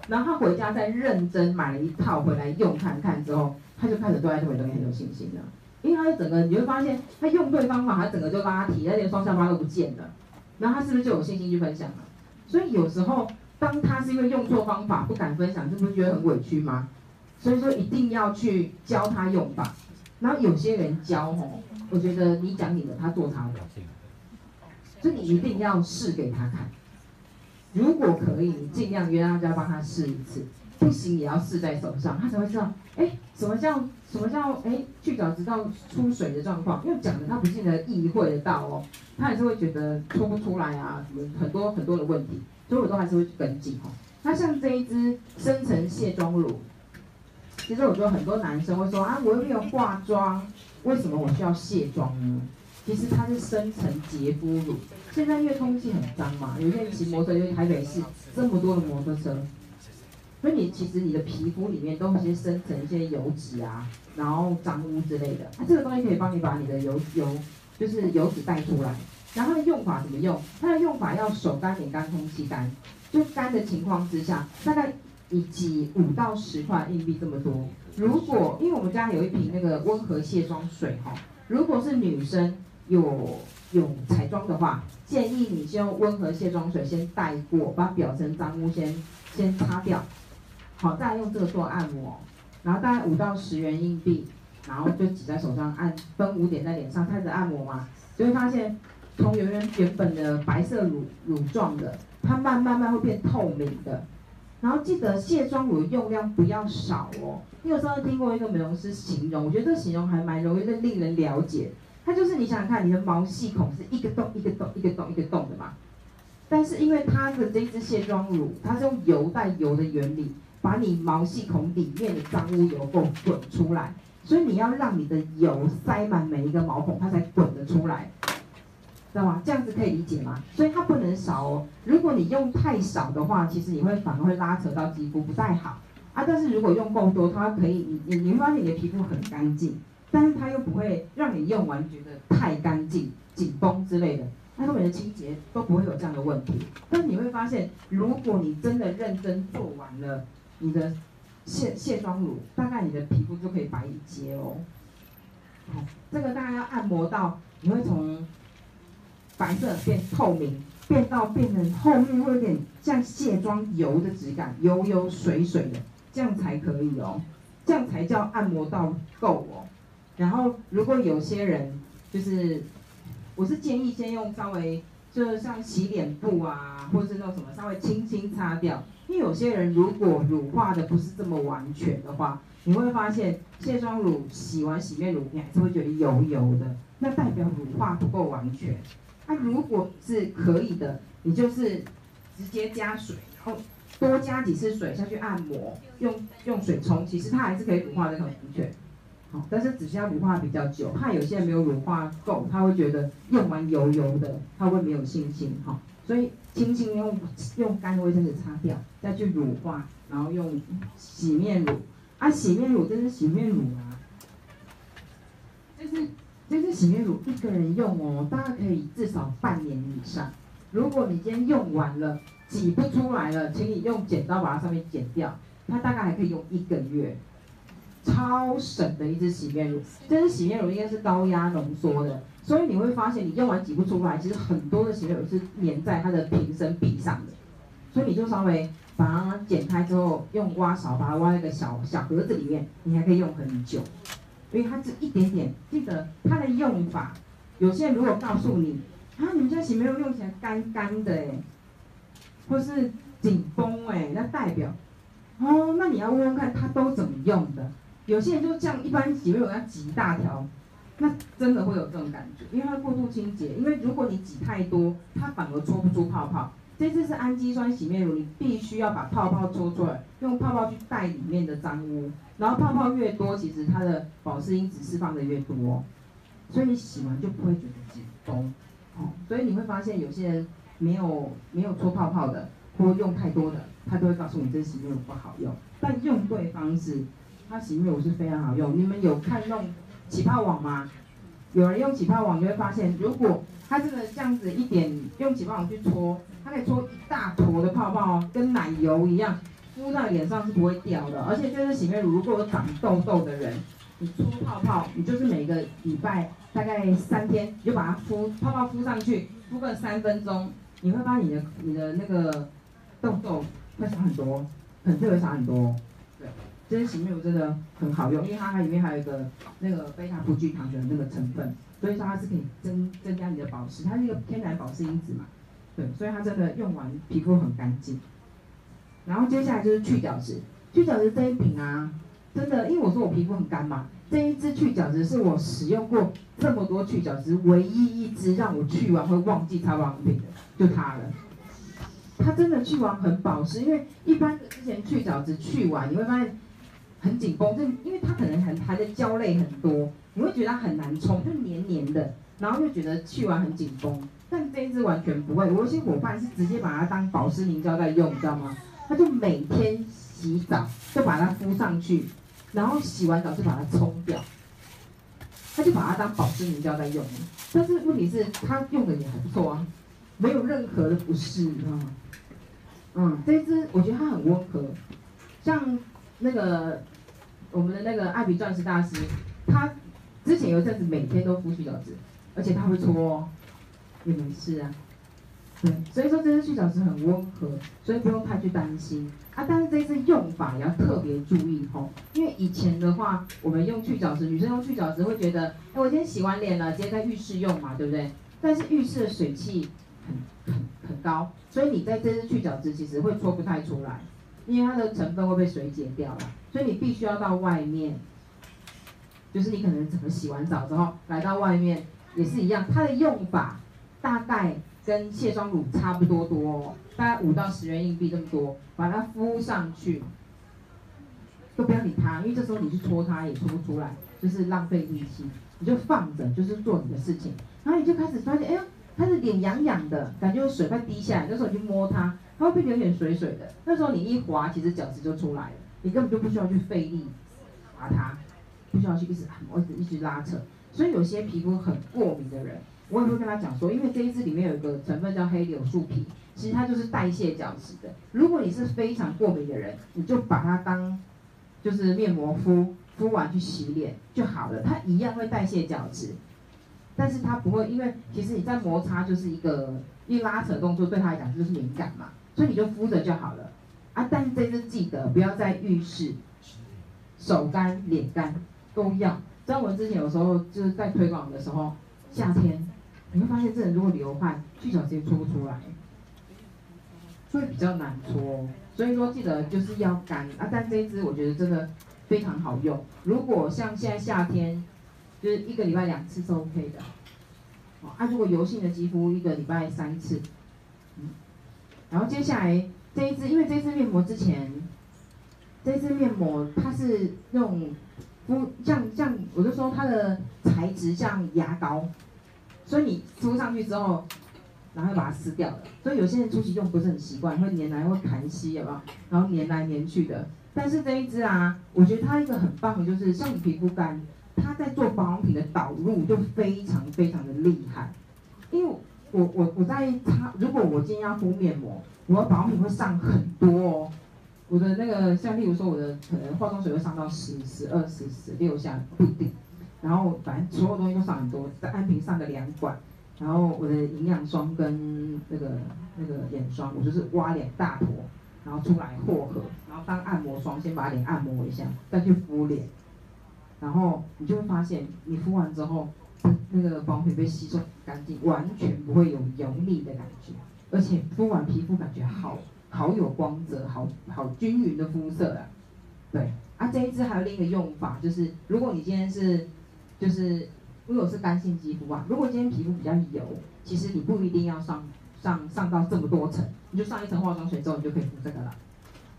然后他回家再认真买了一套回来用看看之后，他就开始对爱多美东西很有信心了。因为他的整个你会发现，他用对方法，他整个就拉提，他连双下巴都不见了。然后他是不是就有信心去分享了？所以有时候当他是因为用错方法不敢分享，是不是觉得很委屈吗？所以说一定要去教他用法。然后有些人教吼，我觉得你讲你的，他做他的。所以你一定要试给他看，如果可以，你尽量约大家帮他试一次。不行也要试在手上，他才会知道，哎，什么叫什么叫哎去角质道出水的状况？因为讲的他不见得意会得到哦，他还是会觉得出不出来啊，什么很多很多的问题，所以我都还是会去跟进哈。那像这一支深层卸妆乳，其实我觉得很多男生会说啊，我又没有化妆，为什么我需要卸妆呢？其实它是深层洁肤乳。现在因为空气很脏嘛，有些人骑摩托车，因为台北市这么多的摩托车，所以你其实你的皮肤里面都有一些深层一些油脂啊，然后脏污之类的。它、啊、这个东西可以帮你把你的油油就是油脂带出来。然后它的用法怎么用？它的用法要手干脸干空气干，就干的情况之下，大概你挤五到十块硬币这么多。如果因为我们家有一瓶那个温和卸妆水哈，如果是女生。有有彩妆的话，建议你先用温和卸妆水先带过，把表层脏污先先擦掉，好，再用这个做按摩，然后大概五到十元硬币，然后就挤在手上按，分五点在脸上开始按摩嘛，就会发现从原原原本的白色乳乳状的，它慢慢慢会变透明的，然后记得卸妆乳用量不要少哦，你有时候听过一个美容师形容，我觉得这形容还蛮容易的令人了解。它就是你想想看，你的毛细孔是一个洞一个洞一个洞一个洞的嘛，但是因为它的这支卸妆乳，它是用油带油的原理，把你毛细孔里面的脏污油垢滚出来，所以你要让你的油塞满每一个毛孔，它才滚得出来，知道吗？这样子可以理解吗？所以它不能少哦，如果你用太少的话，其实你会反而会拉扯到肌肤不太好啊。但是如果用够多，它可以你你你会发现你的皮肤很干净。但是它又不会让你用完觉得太干净、紧绷之类的，那后面的清洁都不会有这样的问题。但你会发现，如果你真的认真做完了你的卸卸妆乳，大概你的皮肤就可以白一截哦。好，这个大概要按摩到你会从白色变透明，变到变成后面会有点像卸妆油的质感，油油水水的，这样才可以哦，这样才叫按摩到够哦。然后，如果有些人就是，我是建议先用稍微，就是像洗脸布啊，或者是那种什么，稍微轻轻擦掉。因为有些人如果乳化的不是这么完全的话，你会发现卸妆乳洗完洗面乳，你还是会觉得油油的，那代表乳化不够完全。那、如果是可以的，你就是直接加水，然后多加几次水下去按摩，用用水冲，其实它还是可以乳化的很完但是只需要乳化比较久，怕有些人没有乳化够，他会觉得用完油油的，他会没有信心哈。所以轻轻用用干的卫生纸擦掉，再去乳化，然后用洗面乳啊，洗面乳这是洗面乳啊，就是就是洗面乳一个人用哦，大概可以至少半年以上。如果你今天用完了挤不出来了，请你用剪刀把它上面剪掉，它大概还可以用一个月。超省的一支洗面乳，这支洗面乳应该是高压浓缩的，所以你会发现你用完挤不出来，其实很多的洗面乳是粘在它的瓶身壁上的，所以你就稍微把它剪开之后，用挖勺把它挖一个小小盒子里面，你还可以用很久，因为它只一点点。记得它的用法，有些人如果告诉你，啊，你们家洗面乳用起来干干的哎，或是紧绷哎，那代表，哦，那你要问问看它都怎么用的。有些人就这样，一般洗面乳要挤一大条，那真的会有这种感觉，因为它过度清洁。因为如果你挤太多，它反而搓不出泡泡。这次是氨基酸洗面乳，你必须要把泡泡搓出来，用泡泡去带里面的脏污。然后泡泡越多，其实它的保湿因子释放的越多，所以你洗完就不会觉得紧绷。哦，所以你会发现有些人没有没有搓泡泡的，或用太多的，他都会告诉你这洗面乳不好用。但用对方式。它洗面乳是非常好用，你们有看用起泡网吗？有人用起泡网，你会发现，如果它这个这样子一点用起泡网去搓，它可以搓一大坨的泡泡哦，跟奶油一样，敷在脸上是不会掉的。而且这支洗面乳如果有长痘痘的人，你搓泡泡，你就是每个礼拜大概三天，你就把它敷泡泡敷上去，敷个三分钟，你会发现你的你的那个痘痘会少很多，粉刺会少很多，这些洗面乳真的很好用，因为它里面还有一个那个贝塔葡聚糖的那个成分，所以说它是可以增增加你的保湿，它是一个天然保湿因子嘛，对，所以它真的用完皮肤很干净。然后接下来就是去角质，去角质这一瓶啊，真的，因为我说我皮肤很干嘛，这一支去角质是我使用过这么多去角质唯一一支让我去完会忘记擦保养品的，就它了。它真的去完很保湿，因为一般的之前去角质去完你会发现很紧绷，就因为它可能很含的胶类很多，你会觉得它很难冲，就黏黏的，然后就觉得去完很紧绷。但这一支完全不会，我有些伙伴是直接把它当保湿凝胶在用，你知道吗？他就每天洗澡就把它敷上去，然后洗完澡就把它冲掉，他就把它当保湿凝胶在用。但是问题是，他用的也还不错啊，没有任何的不适，你知道吗？嗯，这一支我觉得它很温和，像那个我们的那个艾比钻石大师，他之前有一阵子每天都敷去角质，而且他会搓哦。也没事啊，对，所以说这支去角质很温和，所以不用太去担心啊。但是这一支用法也要特别注意吼，因为以前的话，我们用去角质，女生用去角质会觉得，哎，我今天洗完脸了，直接在浴室用嘛，对不对？但是浴室的水汽很很很高，所以你在这支去角质其实会搓不太出来，因为它的成分会被水解掉了，所以你必须要到外面，就是你可能整个洗完澡之后来到外面也是一样，它的用法。大概跟卸妆乳差不多多哦，大概五到十元硬币这么多，把它敷上去，都不要理它，因为这时候你去搓它也搓不出来，就是浪费力气，你就放着，就是做你的事情，然后你就开始发现，哎呦，它的脸痒痒的，感觉有水快滴下来，那时候你去摸它，它会变得有点水水的，那时候你一滑，其实角质就出来了，你根本就不需要去费力把它，不需要去一直按摩，一直一直拉扯，所以有些皮肤很过敏的人。我也会跟他讲说，因为这一支里面有一个成分叫黑柳树皮，其实它就是代谢角质的。如果你是非常过敏的人，你就把它当就是面膜敷，敷完去洗脸就好了，它一样会代谢角质，但是它不会，因为其实你在摩擦就是一个一拉扯动作，对它来讲就是敏感嘛，所以你就敷着就好了啊。但是这支记得不要在浴室，手干脸干都要。像我之前有时候就是在推广的时候，夏天。你会发现，这人如果流汗，去角质搓不出来，所以比较难搓。所以说，记得就是要干啊。但这一支我觉得真的非常好用。如果像现在夏天，就是一个礼拜两次是 OK 的。啊，如果油性的肌肤，一个礼拜三次。嗯。然后接下来这一支，因为这支面膜之前，这支面膜它是用敷像像，我就说它的材质像牙膏。所以你敷上去之后，然后把它撕掉了。所以有些人初期用不是很习惯，会粘来会弹吸，有没有？然后粘来粘去的。但是这一支啊，我觉得它一个很棒的就是，像你皮肤干，它在做保养品的导入就非常非常的厉害。因为我我我在擦，如果我今天要敷面膜，我的保养品会上很多哦。我的那个像例如说我的可能化妆水会上到十、十二、十、十六下不一定。然后反正所有东西都上很多，在安瓶上个两管，然后我的营养霜跟那个那个眼霜，我就是挖两大坨，然后出来和合，然后当按摩霜，先把脸按摩一下，再去敷脸，然后你就会发现，你敷完之后，那个保养品被吸收干净，完全不会有油腻的感觉，而且敷完皮肤感觉好好有光泽，好好均匀的肤色啊，对，啊这一支还有另一个用法，就是如果你今天是就是如果是干性肌肤啊，如果今天皮肤比较油，其实你不一定要上上上到这么多层，你就上一层化妆水之后，你就可以敷这个了。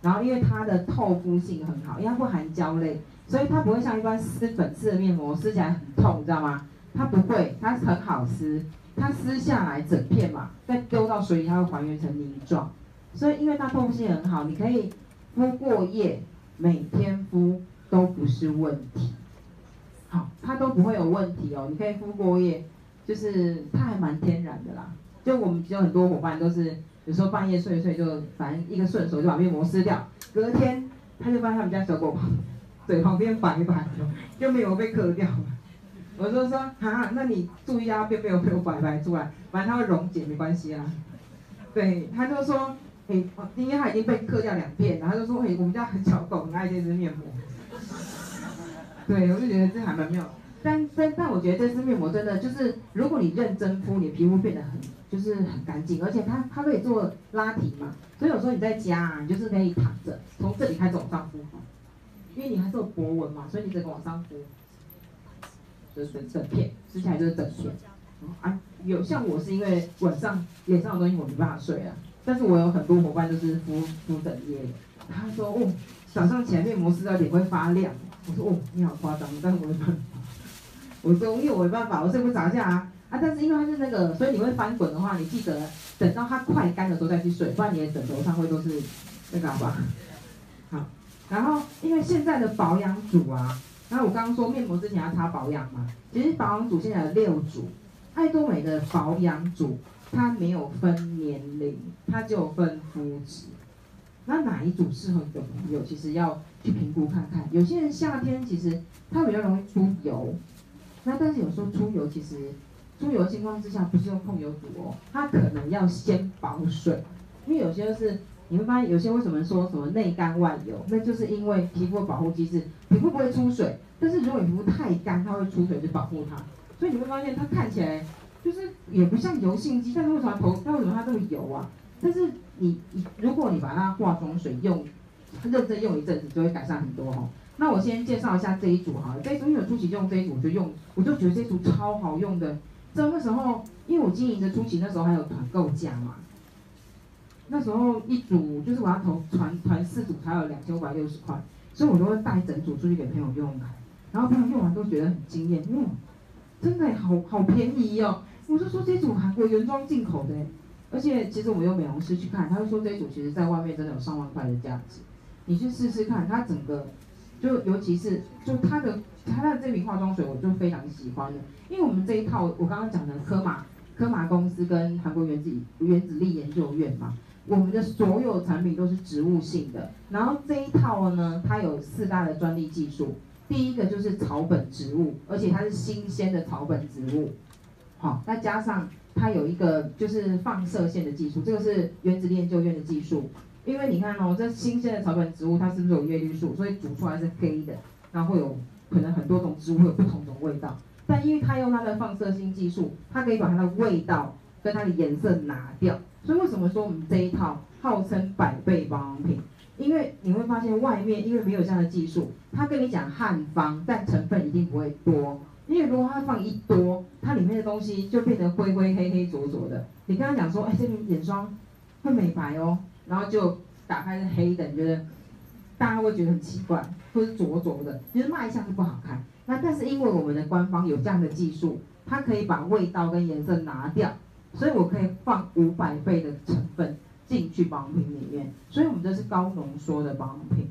然后因为它的透肤性很好，因为它不含胶类，所以它不会像一般撕粉刺的面膜撕起来很痛，你知道吗？它不会，它很好撕，它撕下来整片嘛，再丢到水里，它会还原成泥状。所以因为它透肤性很好，你可以敷过夜，每天敷都不是问题。好，它都不会有问题哦，你可以敷过夜，就是它还蛮天然的啦。就我们有很多伙伴都是，有时候半夜睡一睡就，反正一个顺手就把面膜撕掉，隔天他就发现他们家小狗 嘴旁边白白的，就没有被磕掉。我就说啊，那你注意啊，边没有没有白白出来，反正它会溶解没关系啊。对，他就说，哎，今天它已经被磕掉两片，然后就说，哎，我们家很小狗很爱这支面膜。对，我就觉得这还蛮妙。但但但我觉得这支面膜真的就是，如果你认真敷，你的皮肤变得很就是很干净，而且它它可以做拉提嘛，所以有时候你在家啊，你就是可以躺着，从这里开始往上敷，因为你还是有薄纹嘛，所以你只能往上敷，就是整整片，吃起来就是整片。啊，有像我是因为晚上脸上的东西我没办法睡啊，但是我有很多伙伴就是敷敷整夜，他说哦，早上起来面膜撕到脸会发亮，我说哦，你好夸张，但是我没办法，我说因为我没办法，我睡不着觉啊，啊，但是因为它是那个，所以你会翻滚的话，你记得等到它快干的时候再去睡，不然你的枕头上会都是那个好不好？好，然后因为现在的保养组啊，那我刚刚说面膜之前要擦保养嘛，其实保养组现在有六组。爱多美的保养组，它没有分年龄，它就分肤质。那哪一组适合你的朋友？其实要去评估看看。有些人夏天其实他比较容易出油，那但是有时候出油其实出油的情况之下不是用控油组哦，它可能要先保水，因为有些是你会发现有些为什么说什么内干外油，那就是因为皮肤的保护机制，皮肤不会出水，但是如果你皮肤太干，它会出水去保护它。所以你会发现它看起来就是也不像油性肌，但是为什么头，但为什么它这么油啊？但是你你如果你把它化妆水用认真用一阵子，就会改善很多哦。那我先介绍一下这一组哈，这一组因为我初期用这一组，我就用我就觉得这一组超好用的。在那时候，因为我经营的初期那时候还有团购价嘛，那时候一组就是我要投团团四组才有两千五百六十块，所以我都会带整组出去给朋友用，然后朋友用完都觉得很惊艳，哇。真的好好便宜哦！我是说这组韩国原装进口的，而且其实我们有美容师去看，他就说这组其实在外面真的有上万块的价值。你去试试看，它整个就尤其是就它的它的这瓶化妆水，我就非常喜欢的，因为我们这一套我刚刚讲的科玛科玛公司跟韩国原子原子力研究院嘛，我们的所有产品都是植物性的，然后这一套呢，它有四大的专利技术。第一个就是草本植物，而且它是新鲜的草本植物，好，再加上它有一个就是放射线的技术，这个是原子力研究院的技术。因为你看哦，这新鲜的草本植物它是不是有叶绿素，所以煮出来是黑的，然后会有可能很多种植物会有不同种味道，但因为它用它的放射性技术，它可以把它的味道跟它的颜色拿掉，所以为什么说我们这一套号称百倍保养品？因为你会发现外面因为没有这样的技术，他跟你讲汉方，但成分一定不会多。因为如果他放一多，它里面的东西就变得灰灰黑黑浊浊的。你跟他讲说，哎，这瓶眼霜会美白哦，然后就打开是黑的，你觉得大家会觉得很奇怪，或是浊浊的，其实卖相是不好看。那但是因为我们的官方有这样的技术，它可以把味道跟颜色拿掉，所以我可以放五百倍的成分。进去保养品里面，所以我们这是高浓缩的保养品，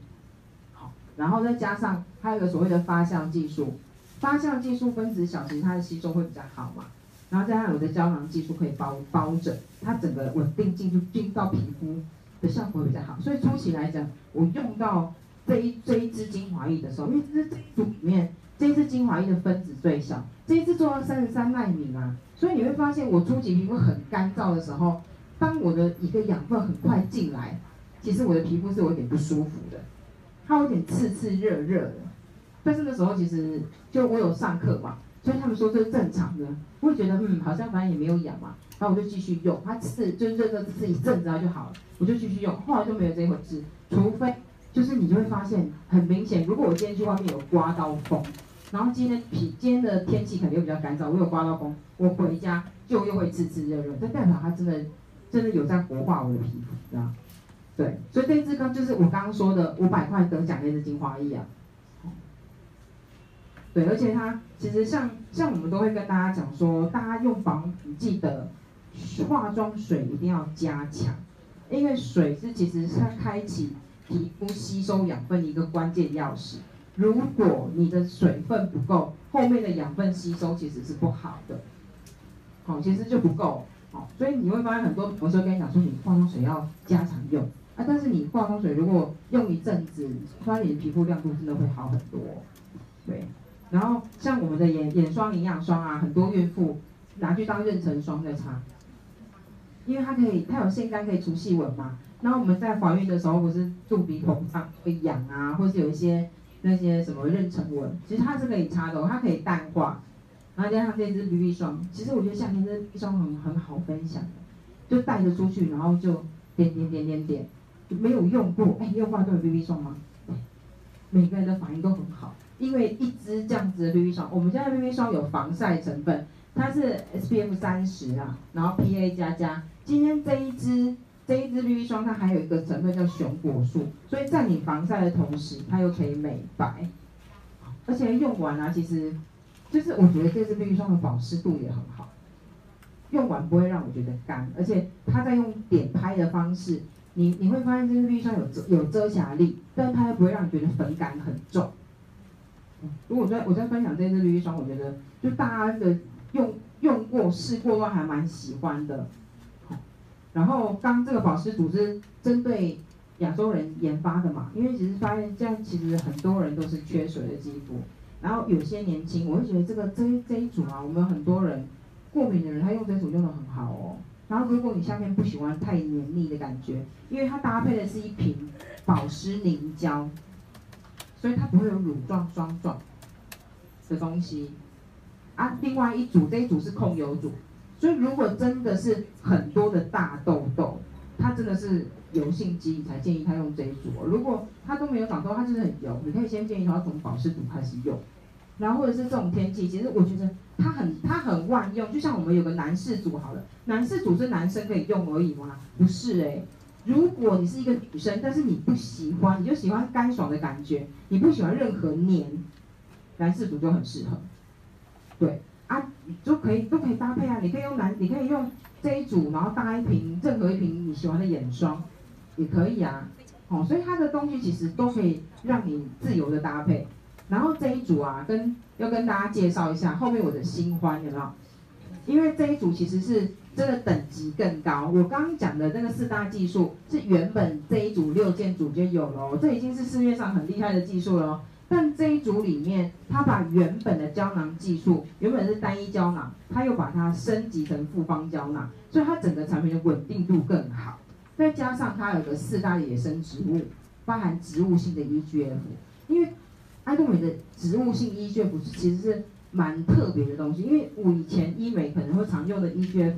好，然后再加上它有个所谓的发酵技术，发酵技术分子小，其实它的吸收会比较好嘛，然后加上有的胶囊技术可以包包着，它整个稳定进去进到皮肤的效果会比较好，所以初期来讲，我用到这一这一支精华液的时候，因为这这一组里面这一支精华液的分子最小，这一次做到三十三奈米嘛，所以你会发现我初期皮肤很干燥的时候。当我的一个养分很快进来，其实我的皮肤是有点不舒服的，它有点刺刺热热的。但是那时候其实就我有上课嘛，所以他们说这是正常的。我会觉得嗯，好像反正也没有痒嘛，然后我就继续用。它刺就热热刺一阵子就好了，我就继续用。后来就没有这回事，除非就是你就会发现很明显，如果我今天去外面有刮到风，然后今天皮今天的天气肯定会比较干燥，我有刮到风，我回家就又会滋滋热热，这代表它真的。真的有在活化我的皮肤，知道？对，所以这支刚就是我刚刚说的五百块得奖那支精华液啊。对，而且它其实像像我们都会跟大家讲说，大家用防腐剂的化妆水一定要加强，因为水是其实是它开启皮肤吸收养分的一个关键钥匙。如果你的水分不够，后面的养分吸收其实是不好的。好，其实就不够。好，所以你会发现很多，我说跟你讲说，你化妆水要加强用啊。但是你化妆水如果用一阵子，发现你的皮肤亮度真的会好很多。对，然后像我们的眼眼霜、营养霜啊，很多孕妇拿去当妊娠霜在擦，因为它可以，它有腺苷可以除细纹嘛。然后我们在怀孕的时候，不是肚皮膨胀会痒啊，或是有一些那些什么妊娠纹，其实它是可以擦的哦，它可以淡化。然后加上这支 BB 霜，其实我觉得夏天这 BB 霜很很好分享的，就带着出去，然后就点点点点点，就没有用过，哎，用化妆的 BB 霜吗？每个人的反应都很好，因为一支这样子的 BB 霜，我们家的 BB 霜有防晒成分，它是 SPF 三十啊，然后 PA 加加。今天这一支这一支 BB 霜，它还有一个成分叫熊果树，所以在你防晒的同时，它又可以美白，而且用完啊，其实。就是我觉得这支 BB 霜的保湿度也很好，用完不会让我觉得干，而且它在用点拍的方式，你你会发现这支 BB 霜有遮有遮瑕力，但是它又不会让你觉得粉感很重。如果我在我在分享这支 BB 霜，我觉得就大家的用用过试过都还蛮喜欢的。然后刚这个保湿组是针对亚洲人研发的嘛，因为其实发现这样其实很多人都是缺水的肌肤。然后有些年轻，我会觉得这个这这一组啊，我们很多人过敏的人，他用这组用的很好哦。然后如果你夏天不喜欢太黏腻的感觉，因为它搭配的是一瓶保湿凝胶，所以它不会有乳状霜状的东西。啊，另外一组这一组是控油组，所以如果真的是很多的大痘痘，它真的是油性肌，你才建议他用这一组。如果他都没有长痘，他就是很油，你可以先建议他从保湿组开始用。然后或者是这种天气，其实我觉得它很它很万用，就像我们有个男士组好了，男士组是男生可以用而已吗？不是哎、欸，如果你是一个女生，但是你不喜欢，你就喜欢干爽的感觉，你不喜欢任何黏，男士组就很适合。对啊，就可以都可以搭配啊，你可以用男，你可以用这一组，然后搭一瓶任何一瓶你喜欢的眼霜，也可以啊。哦，所以它的东西其实都可以让你自由的搭配。然后这一组啊，跟要跟大家介绍一下后面我的新欢有没有？因为这一组其实是真的等级更高。我刚刚讲的那个四大技术是原本这一组六件组就有了哦，这已经是市面上很厉害的技术了。但这一组里面，它把原本的胶囊技术，原本是单一胶囊，它又把它升级成复方胶囊，所以它整个产品的稳定度更好。再加上它有个四大野生植物，包含植物性的 EGF，因为。爱多美的植物性 EGF 其实是蛮特别的东西，因为我以前医美可能会常用的 EGF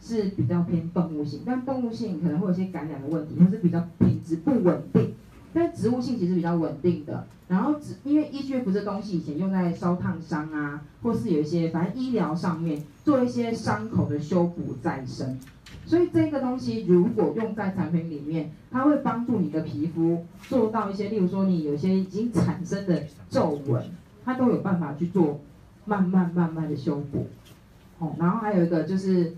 是比较偏动物性，但动物性可能会有些感染的问题，或是比较品质不稳定。但植物性其实比较稳定的。然后植因为 EGF 这东西以前用在烧烫伤啊，或是有一些反正医疗上面做一些伤口的修补再生。所以这个东西如果用在产品里面，它会帮助你的皮肤做到一些，例如说你有些已经产生的皱纹，它都有办法去做慢慢慢慢的修补。哦，然后还有一个就是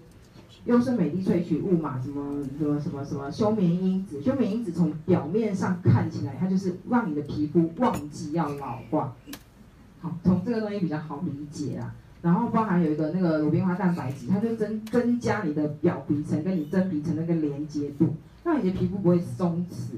优胜美地萃取物嘛，什么什么什么什么休眠因子，休眠因子从表面上看起来，它就是让你的皮肤忘记要老化。好，从这个东西比较好理解啊。然后包含有一个那个鲁冰花蛋白质，它就增增加你的表皮层跟你真皮层那个连接度，让你的皮肤不会松弛。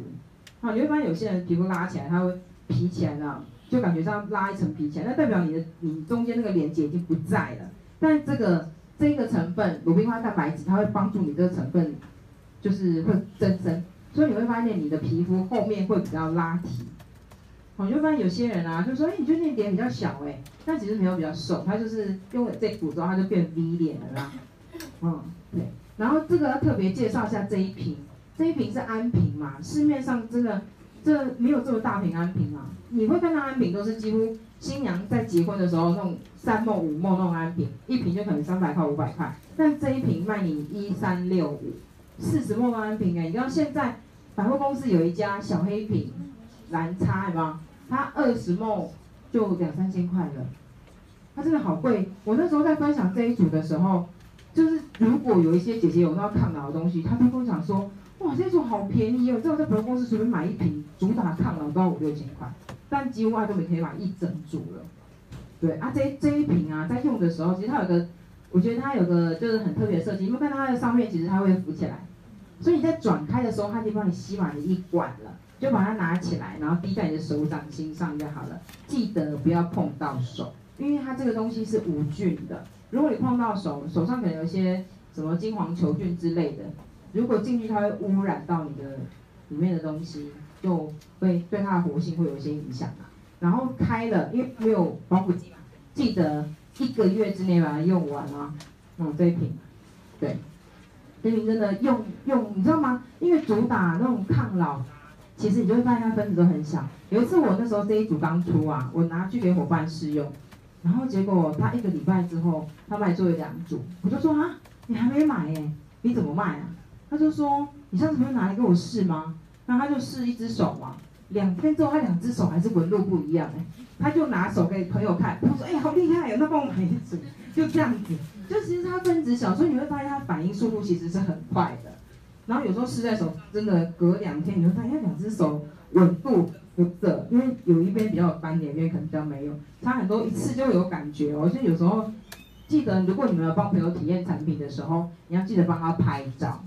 好，你会发现有些人皮肤拉起来，它会皮起来了，就感觉像拉一层皮起来，那代表你的你中间那个连接已经不在了。但这个这个成分鲁冰花蛋白质，它会帮助你这个成分就是会增生，所以你会发现你的皮肤后面会比较拉提。我就发现有些人啊，就说，哎，你觉得你脸比较小哎，但其实没有比较瘦，他就是用了这股之后，他就变 V 脸了啦。嗯，对。然后这个要特别介绍一下这一瓶，这一瓶是安瓶嘛，市面上真的这没有这么大瓶安瓶啊。你会看到安瓶都是几乎新娘在结婚的时候那种三梦五梦那种安瓶，一瓶就可能三百块五百块，但这一瓶卖你一三六五，四十梦安瓶哎，你知道现在百货公司有一家小黑瓶。蓝叉，吗？它二十梦就两三千块了，它真的好贵。我那时候在分享这一组的时候，就是如果有一些姐姐有那抗老的东西，她都跟我讲说，哇，这一组好便宜哦！你知道我在百货公司随便买一瓶，主打抗老都要五六千块，但几乎爱多美可以买一整组了。对啊，这这一瓶啊，在用的时候，其实它有个，我觉得它有个就是很特别的设计，因为看到它的上面其实它会浮起来，所以你在转开的时候，它就帮你吸满了一管了。就把它拿起来，然后滴在你的手掌心上就好了。记得不要碰到手，因为它这个东西是无菌的。如果你碰到手，手上可能有一些什么金黄球菌之类的，如果进去它会污染到你的里面的东西，就会对它的活性会有一些影响啊。然后开了，因为没有防腐剂嘛，记得一个月之内把它用完啊。嗯，这一瓶，对，这瓶真的用用，你知道吗？因为主打那种抗老，其实你就会发现它分子都很小。有一次我那时候这一组刚出啊，我拿去给伙伴试用，然后结果他一个礼拜之后，他们还做了两组，我就说啊，你还没买耶，你怎么卖啊？他就说你上次不是拿来给我试吗？那他就试一只手嘛。两天之后，他两只手还是纹路不一样哎，他就拿手给朋友看，他说：“哎、好厉害哦，那帮我买一组。”就这样子，就其实它分子小，所以你会发现它反应速度其实是很快的。然后有时候试在手，真的隔两天你会发现两只手稳度不涩，因为有一边比较有斑点，一边可能比较没有，差很多，一次就有感觉哦。所以有时候记得，如果你们有帮朋友体验产品的时候，你要记得帮他拍照。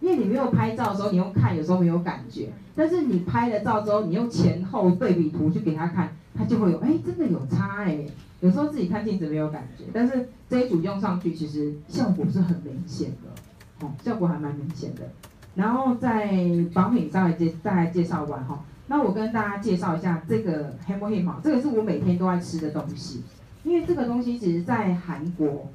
因为你没有拍照的时候，你用看有时候没有感觉，但是你拍了照之后，你用前后对比图去给他看，他就会有，哎，真的有差哎。有时候自己看镜子没有感觉，但是这一组用上去，其实效果是很明显的，哦，效果还蛮明显的。然后在保品稍微介大概介绍完哈，那我跟大家介绍一下这个黑魔黑毛，这个是我每天都爱吃的东西，因为这个东西其实在韩国，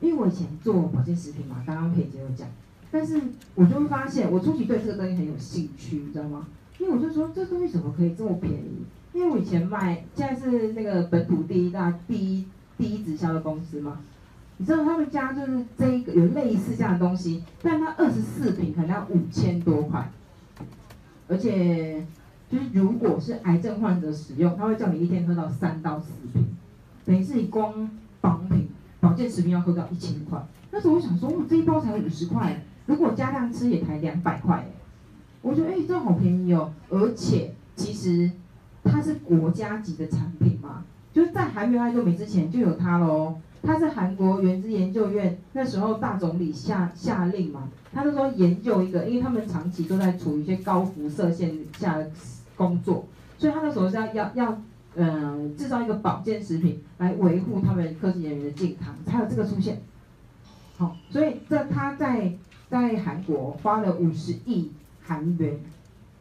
因为我以前做保健食品嘛，刚刚佩姐有讲。但是我就会发现，我初期对这个东西很有兴趣，你知道吗？因为我就说，这东西怎么可以这么便宜？因为我以前卖，现在是那个本土第一大、第一第一直销的公司嘛。你知道他们家就是这一个有类似这样的东西，但它二十四瓶可能要五千多块，而且就是如果是癌症患者使用，他会叫你一天喝到三到四瓶，等于是你光保品保健食品要喝到一千块。那时候我想说，我这一包才五十块。如果加量吃也才两百块，我觉得哎、这好便宜哦，而且其实它是国家级的产品嘛，就是在还没有爱多美之前就有它喽。它是韩国原子研究院那时候大总理下下令嘛，他就说研究一个，因为他们长期都在处于一些高辐射线下的工作，所以他那时候是要要要嗯制造一个保健食品来维护他们科技人员的健康，才有这个出现。好，所以这他在。在韩国花了五十亿韩元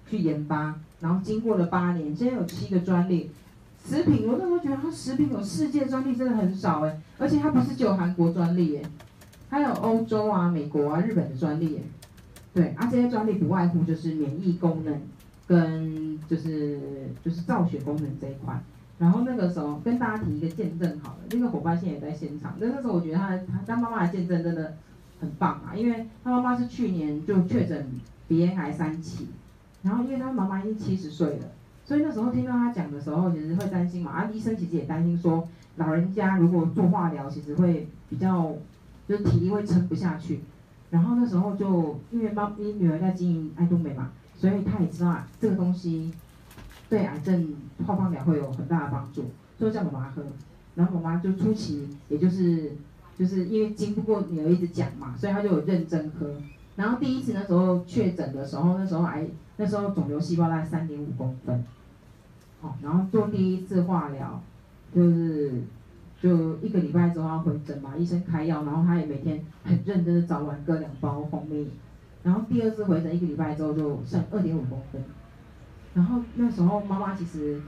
去研发，然后经过了八年，现在有七个专利。食品，我那时候觉得它食品有世界专利真的很少哎，而且它不是只有韩国专利哎，还有欧洲啊、美国啊、日本的专利哎。对，啊这些专利不外乎就是免疫功能跟就是就是造血功能这一块。然后那个时候跟大家提一个见证好了，那个伙伴现在也在现场，那那时候我觉得他他当妈妈的见证真的。很棒啊，因为他妈妈是去年就确诊鼻咽癌三期，然后因为他妈妈已经七十岁了，所以那时候听到他讲的时候，其实会担心嘛。啊，医生其实也担心说，老人家如果做化疗，其实会比较就是体力会撑不下去。然后那时候就因为妈咪女儿在经营爱多美嘛，所以他也知道，这个东西对癌症化疗会有很大的帮助，所以叫妈妈喝。然后妈妈就初期也就是。就是因为经不过女儿一直讲嘛，所以他就有认真喝。然后第一次那时候确诊的时候，那时候癌那时候肿瘤细胞大概三点五公分，好，然后做第一次化疗，就是就一个礼拜之后要回诊嘛，医生开药，然后他也每天很认真的早晚各两包蜂蜜。然后第二次回诊一个礼拜之后就剩二点五公分，然后那时候妈妈其实，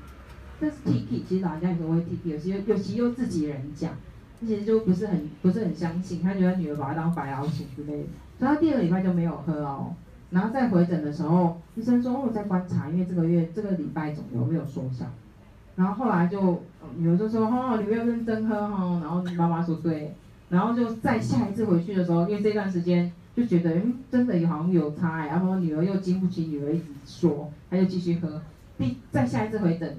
这是 Tiki 其实老人家有时候会 T T，有些尤其又自己人讲。其实就不是很不是很相信，他觉得女儿把他当白老鼠之类的，所以他第二个礼拜就没有喝哦。然后再回诊的时候，医生说我在观察，因为这个月这个礼拜肿瘤没有缩小。然后后来就女儿就说哦，你不要认真喝哦。然后妈妈说对。然后就再下一次回去的时候，因为这段时间就觉得嗯真的有好像有差，然后女儿又经不起女儿一直说，他就继续喝。第再下一次回诊，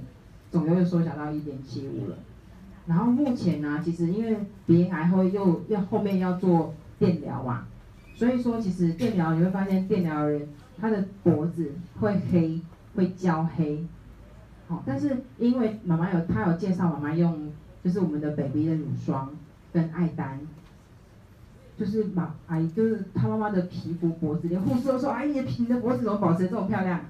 肿瘤又缩小到一点七五了。然后目前呢、其实因为鼻咽癌后又要后面要做电疗嘛，所以说其实电疗你会发现电疗人他的脖子会黑，会焦黑，好，但是因为妈妈有她有介绍妈妈用就是我们的 baby 的乳霜跟爱丹，就是妈阿姨就是她妈妈的皮肤脖子，连护士都说阿姨你的脖子怎么保持这么漂亮，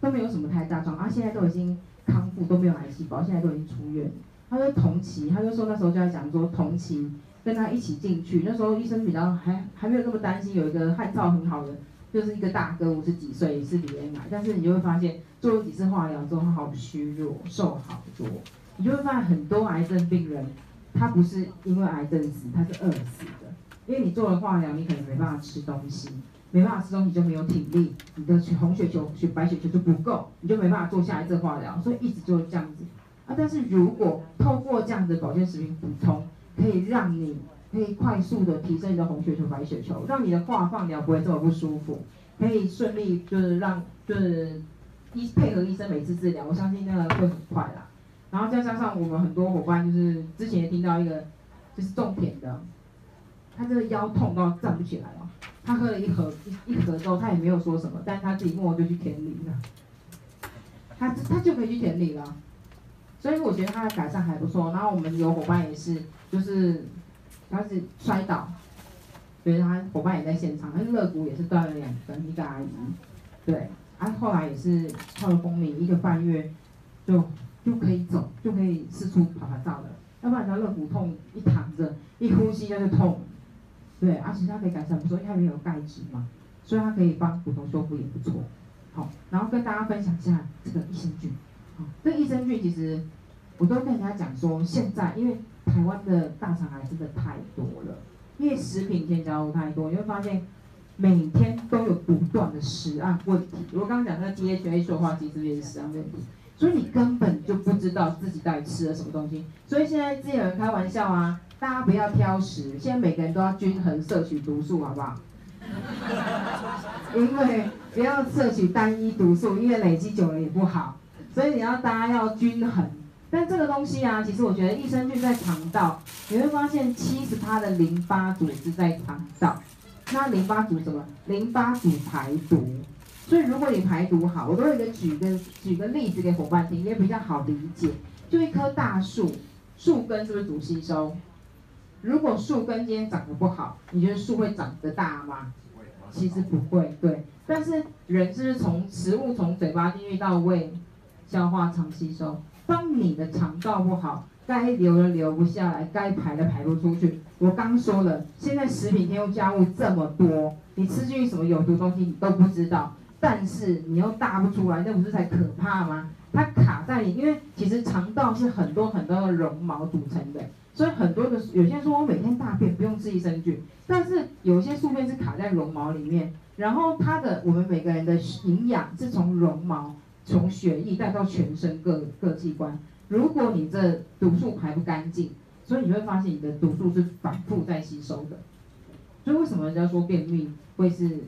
都没有什么太大状，啊现在都已经康复都没有癌细胞，现在都已经出院。他说同期，他就说那时候就在讲说同期跟他一起进去，那时候医生比较还还没有那么担心，有一个汉草很好的就是一个大哥，五十几岁是鼻咽癌，但是你就会发现做了几次化疗之后，他好虚弱，瘦好多。你就会发现很多癌症病人，他不是因为癌症死，他是饿死的。因为你做了化疗，你可能没办法吃东西，没办法吃东西就没有体力，你的红血球、血白血球就不够，你就没办法做下一次化疗，所以一直就是这样子。啊，但是如果透过这样的保健食品补充，可以让你可以快速的提升你的红血球、白血球，让你的化放疗不会这么不舒服，可以顺利就是让就是医配合医生每次治疗，我相信那个会很快啦。然后再加上我们很多伙伴，就是之前也听到一个就是种田的，他这个腰痛到站不起来了，他喝了一盒一一盒之后，他也没有说什么，但他自己默默就去田里了，他他就可以去田里了，所以我觉得他的改善还不错。然后我们有伙伴也是，就是他是摔倒，所以他伙伴也在现场，他肋骨也是断了两根，一个阿姨，对，啊后来也是靠了蜂蜜一个半月就。就可以走，就可以四处跑跑照了。要不然他肋骨痛，一躺着，一呼吸就是痛。对，而且它可以改善不错，因为它里面有钙质嘛，所以它可以帮骨头修复也不错。好，然后跟大家分享一下这个益生菌。好，这益生菌其实我都跟人家讲说，现在因为台湾的大肠癌真的太多了，因为食品添加物太多，你会发现每天都有不断的食安问题。我刚刚讲那个 DHA 塑化剂是不是也是食安问题？所以你根本就不知道自己到底吃了什么东西。所以现在之前有人开玩笑啊，大家不要挑食，现在每个人都要均衡摄取毒素，好不好？因为不要摄取单一毒素，因为累积久了也不好。所以你要大家要均衡。但这个东西啊，其实我觉得益生菌在肠道，你会发现七十趴的淋巴组织在肠道。那淋巴组什么？淋巴组排毒。所以如果你排毒好，我都会给举个举个例子给伙伴听，也比较好理解。就一棵大树，树根是不是主吸收？如果树根今天长得不好，你觉得树会长得大吗？其实不会，对。但是人是不是从食物从嘴巴进去到胃，消化肠吸收？当你的肠道不好，该流的流不下来，该排的排不出去。我刚说了，现在食品添加物这么多，你吃进去什么有毒东西你都不知道。但是你又大不出来，那不是才可怕吗？它卡在你，因为其实肠道是很多很多的绒毛组成的，所以很多的有些人说我每天大便不用吃益生菌，但是有些宿便是卡在绒毛里面，然后它的我们每个人的营养是从绒毛从血液带到全身各各器官，如果你这毒素排不干净，所以你会发现你的毒素是反复在吸收的，所以为什么人家说便秘会是？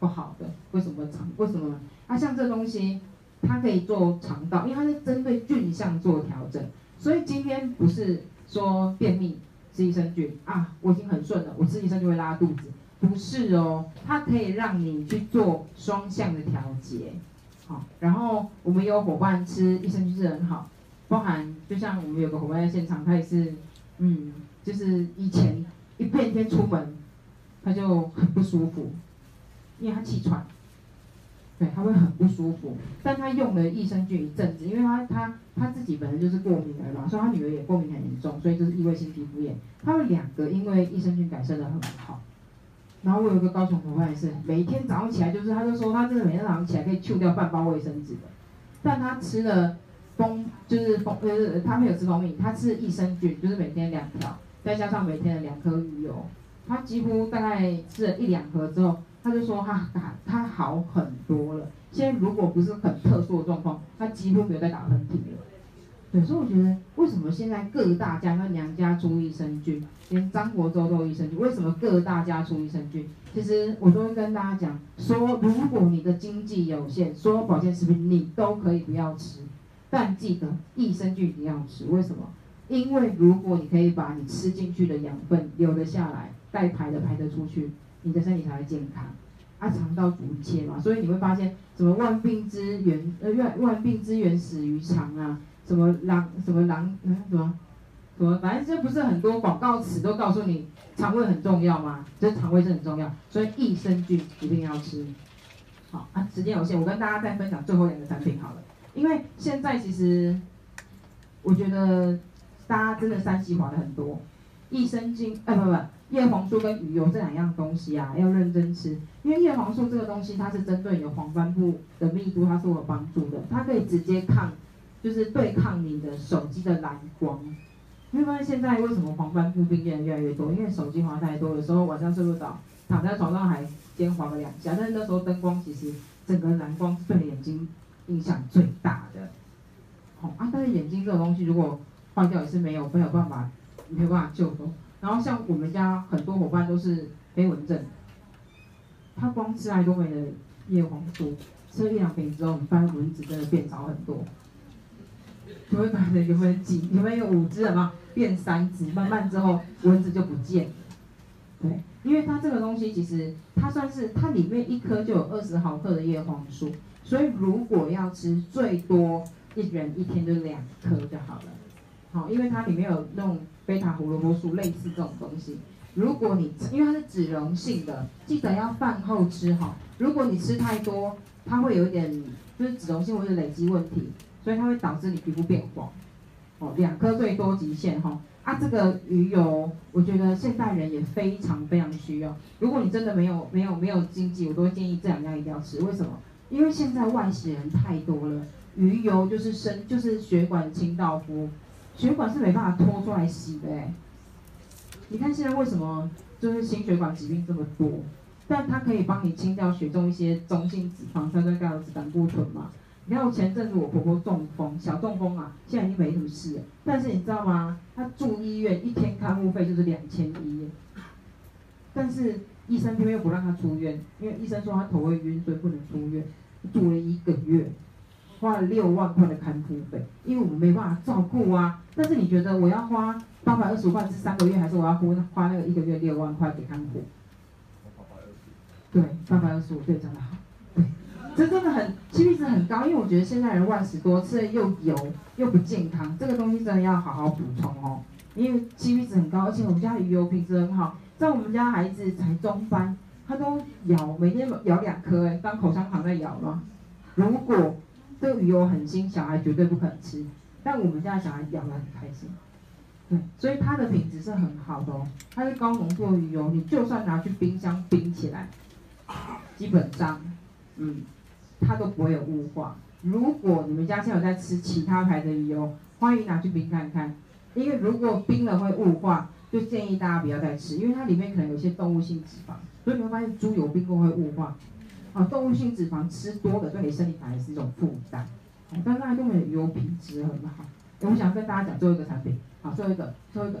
不好的，为什么肠？为什么？它、啊、像这东西，它可以做肠道，因为它是针对菌相做调整。所以今天不是说便秘吃益生菌啊，我已经很顺了，我吃益生菌会拉肚子，不是哦，它可以让你去做双向的调节。好，然后我们有伙伴吃益生菌是很好，包含就像我们有个伙伴在现场，他也是，嗯，就是以前一变天出门，他就很不舒服。因为他气喘，对，他会很不舒服。但他用了益生菌一阵子，因为他他他自己本身就是过敏儿嘛，所以他女儿也过敏很严重，所以就是异位性皮肤炎。他们两个因为益生菌改善得很好。然后我有一个高雄伙伴也是，每天早上起来就是，他就说他真的每天早上起来可以去掉半包卫生纸的。但他吃了蜂，就是蜂，呃，他没有吃蜂蜜，他吃益生菌，就是每天两条，再加上每天的两颗鱼油，他几乎大概吃了一两盒之后。他就说他打他好很多了，现在如果不是很特殊的状况，他几乎没有在打喷嚏了。对，所以我觉得为什么现在各大家跟娘家出益生菌，连张国周都益生菌，为什么各大家出益生菌？其实我都会跟大家讲说，如果你的经济有限，所有保健食品你都可以不要吃，但记得益生菌一定要吃。为什么？因为如果你可以把你吃进去的养分留得下来，该排的排得出去。你的身体才会健康，啊，肠道主一切嘛，所以你会发现什么万病之源，呃，万万病之源始于肠啊，什么狼，什么狼，嗯，什么，什么，反正这不是很多广告词都告诉你肠胃很重要吗？这肠胃是很重要，所以益生菌一定要吃。好啊，时间有限，我跟大家再分享最后两个产品好了，因为现在其实我觉得大家真的三 C 滑的很多。益生菌，哎不不，叶黄素跟鱼油这两样东西啊，要认真吃，因为叶黄素这个东西它是针对你的黄斑部的密度，它是有帮助的，它可以直接抗，就是对抗你的手机的蓝光。你会发现现在为什么黄斑部病变越来越多？因为手机滑太多，有时候晚上睡不着，躺在床上还先滑了两下，但是那时候灯光其实整个蓝光是对眼睛影响最大的。好、啊，但是眼睛这个东西如果坏掉也是没有没有办法，没有办法救的。然后像我们家很多伙伴都是飞蚊症，他光吃爱多美的叶黄素，吃了一两瓶之后，我们发现蚊子真的变少很多。有没有发现有没有几有没有五只了吗？变三只，慢慢之后蚊子就不见了。对，因为它这个东西其实它算是它里面一颗就有二十毫克的叶黄素，所以如果要吃最多。一人一天就两颗就好了，好，因为它里面有那种贝塔胡萝卜素，类似这种东西。如果你因为它是脂溶性的，记得要饭后吃哈。如果你吃太多，它会有一点就是脂溶性或者累积问题，所以它会导致你皮肤变黄。哦，两颗最多极限哈。啊，这个鱼油，我觉得现代人也非常非常需要。如果你真的没有没有没有经济，我都建议这两样一定要吃。为什么？因为现在外食人太多了。鱼油就是生，就是血管清道夫，血管是没办法拖出来洗的。你看现在为什么就是心血管疾病这么多？但它可以帮你清掉血中一些中性脂肪、三酸甘油酯、胆固醇嘛。你看我前阵子我婆婆中风，小中风啊，现在已经没什么事了。但是你知道吗？她住医院一天看护费就是两千一，但是医生偏偏又不让她出院，因为医生说她头会晕，所以不能出院，住了一个月。花了六万块的看护费，因为我们没办法照顾啊。但是你觉得我要花八百二十五块是三个月，还是我要花花那个一个月六万块给看护？对，八百二十五，对，真的好。这真的很 CP 值很高，因为我觉得现在人万事多，吃的又油又不健康，这个东西真的要好好补充哦。因为 CP 值很高，而且我们家鱼油品质很好。在我们家孩子才中班，他都咬，每天咬两颗，哎，当口香糖在咬吗？如果这个鱼油很腥，小孩绝对不肯吃。但我们家小孩咬得很开心，对，所以它的品质是很好的哦。它是高浓度鱼油，你就算拿去冰箱冰起来，基本上，嗯，它都不会有雾化。如果你们家现在有在吃其他牌的鱼油，欢迎拿去冰看看。因为如果冰了会雾化，就建议大家不要再吃，因为它里面可能有些动物性脂肪，所以你会发现猪油冰过会雾化。啊，动物性脂肪吃多了对你身体反而是一种负担。但是爱多美的油品质很好。我想跟大家讲最后一个产品，好，最后一个，最后一个，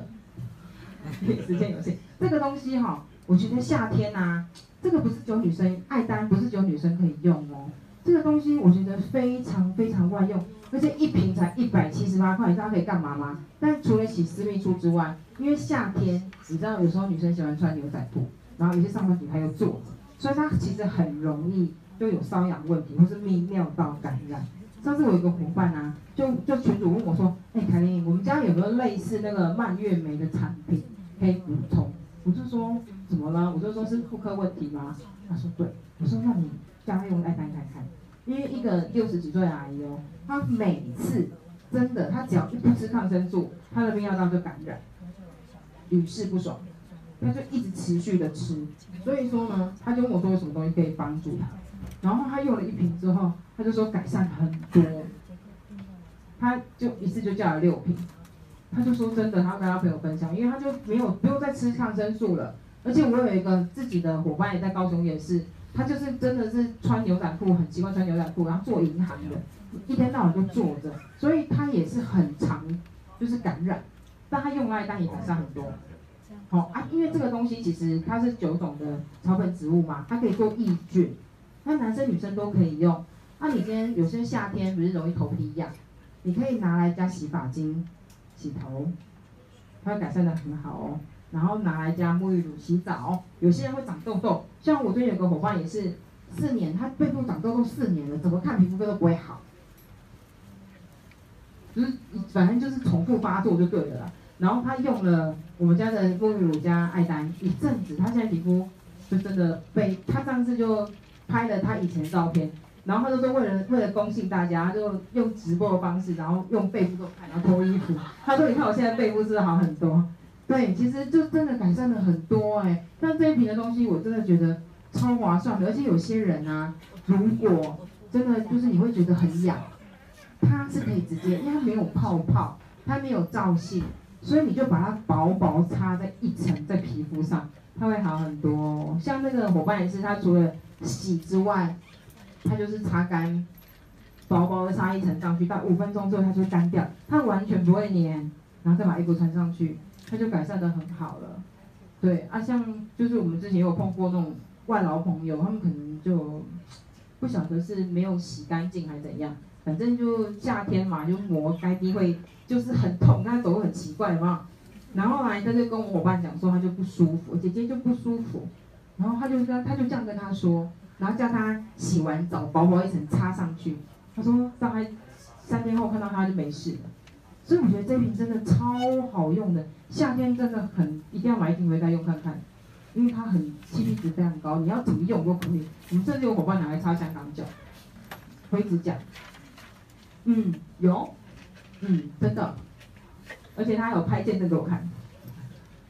时间有限。这个东西哈，我觉得夏天呐、啊，这个不是只有女生爱单，不是只有女生可以用哦。这个东西我觉得非常非常万用，而且一瓶才一百七十八块，你知道可以干嘛吗？但除了洗私密处之外，因为夏天，你知道有时候女生喜欢穿牛仔裤，然后有些上班族还有坐着。所以它其实很容易就有瘙痒问题，或是泌尿道感染。上次我有一个伙伴啊，就就群主问我说：“哎，凯琳，我们家有没有类似那个蔓越莓的产品可以补充？”我就说：“怎么了？”我就说是妇科问题吗？他说：“对。”我说：“那你叫他用来看看看，因为一个六十几岁的阿姨哦，她每次真的，她只要一不吃抗生素，她的泌尿道就感染，屡试不爽。”她就一直持续的吃，所以说呢，他就问我说有什么东西可以帮助她，然后她用了一瓶之后，她就说改善很多，她就一次就叫了六瓶，她就说真的，她要跟她朋友分享，因为她就没有不用再吃抗生素了，而且我有一个自己的伙伴也在高雄也是，他就是真的是穿牛仔裤很习惯穿牛仔裤，然后做银行的，一天到晚就坐着，所以他也是很常就是感染，但他用爱单也改善很多。好啊，因为这个东西其实它是九种的草本植物嘛，它可以做抑菌，那男生女生都可以用。那你今天有些夏天不是容易头皮痒，你可以拿来加洗发精洗头，它会改善的很好哦。然后拿来加沐浴乳洗澡，有些人会长痘痘，像我最近有个伙伴也是四年，他背部长痘痘四年了，怎么看皮肤科都不会好，就是反正就是重复发作就对了啦。然后他用了我们家的沐浴乳加爱丹一阵子，他现在皮肤就真的被他上次就拍了他以前的照片，然后他就说为了为了恭喜大家，他就用直播的方式，然后用背部给我看，然后脱衣服。他说你看我现在背部是不是好很多？对，其实就真的改善了很多哎、欸。像这一瓶的东西，我真的觉得超划算的，而且有些人啊，如果真的就是你会觉得很痒，它是可以直接，因为它没有泡泡，它没有皂性，所以你就把它薄薄擦在一层在皮肤上，它会好很多。像那个伙伴也是，他除了洗之外，他就是擦干，薄薄的擦一层上去，到五分钟之后它就干掉，它完全不会黏，然后再把衣服穿上去。他就改善得很好了，对啊，像就是我们之前有碰过那种外劳朋友，他们可能就不晓得是没有洗干净还是怎样，反正就夏天嘛，就磨该滴会就是很痛，他走路很奇怪嘛，然后来他就跟我伙伴讲说他就不舒服，姐姐就不舒服，然后他就跟他就这样跟他说，然后叫他洗完澡薄薄一层擦上去，他说大概三天后看到他就没事了。所以我觉得这瓶真的超好用的，夏天真的很一定要买一瓶回家用看看，因为它很 CP 值非常高，你要怎么用都可以。我们甚至有伙伴拿来擦香港脚、灰指甲，嗯，有，嗯，真的，而且他还有拍见证给我看，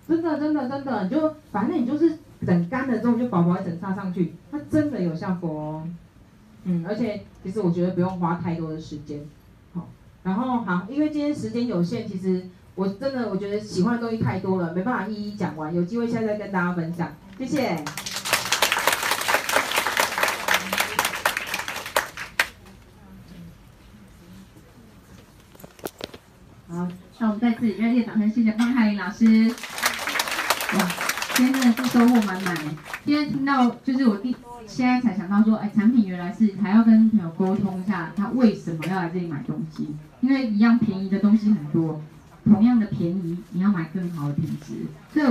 真的真的真的，你就反正你就是等干了之后就薄薄一层擦上去，它真的有效果哦，嗯，而且其实我觉得不用花太多的时间。好然后好，因为今天时间有限，其实我真的我觉得喜欢的东西太多了，没办法一一讲完，有机会下次再跟大家分享，谢谢。好，那我们再次热烈掌声，谢谢方海林老师。哇，今天真的是收获满满。今天听到就是我第。现在才想到说，哎，产品原来是还要跟朋友沟通一下，他为什么要来这里买东西？因为一样便宜的东西很多，同样的便宜，你要买更好的品质。所以。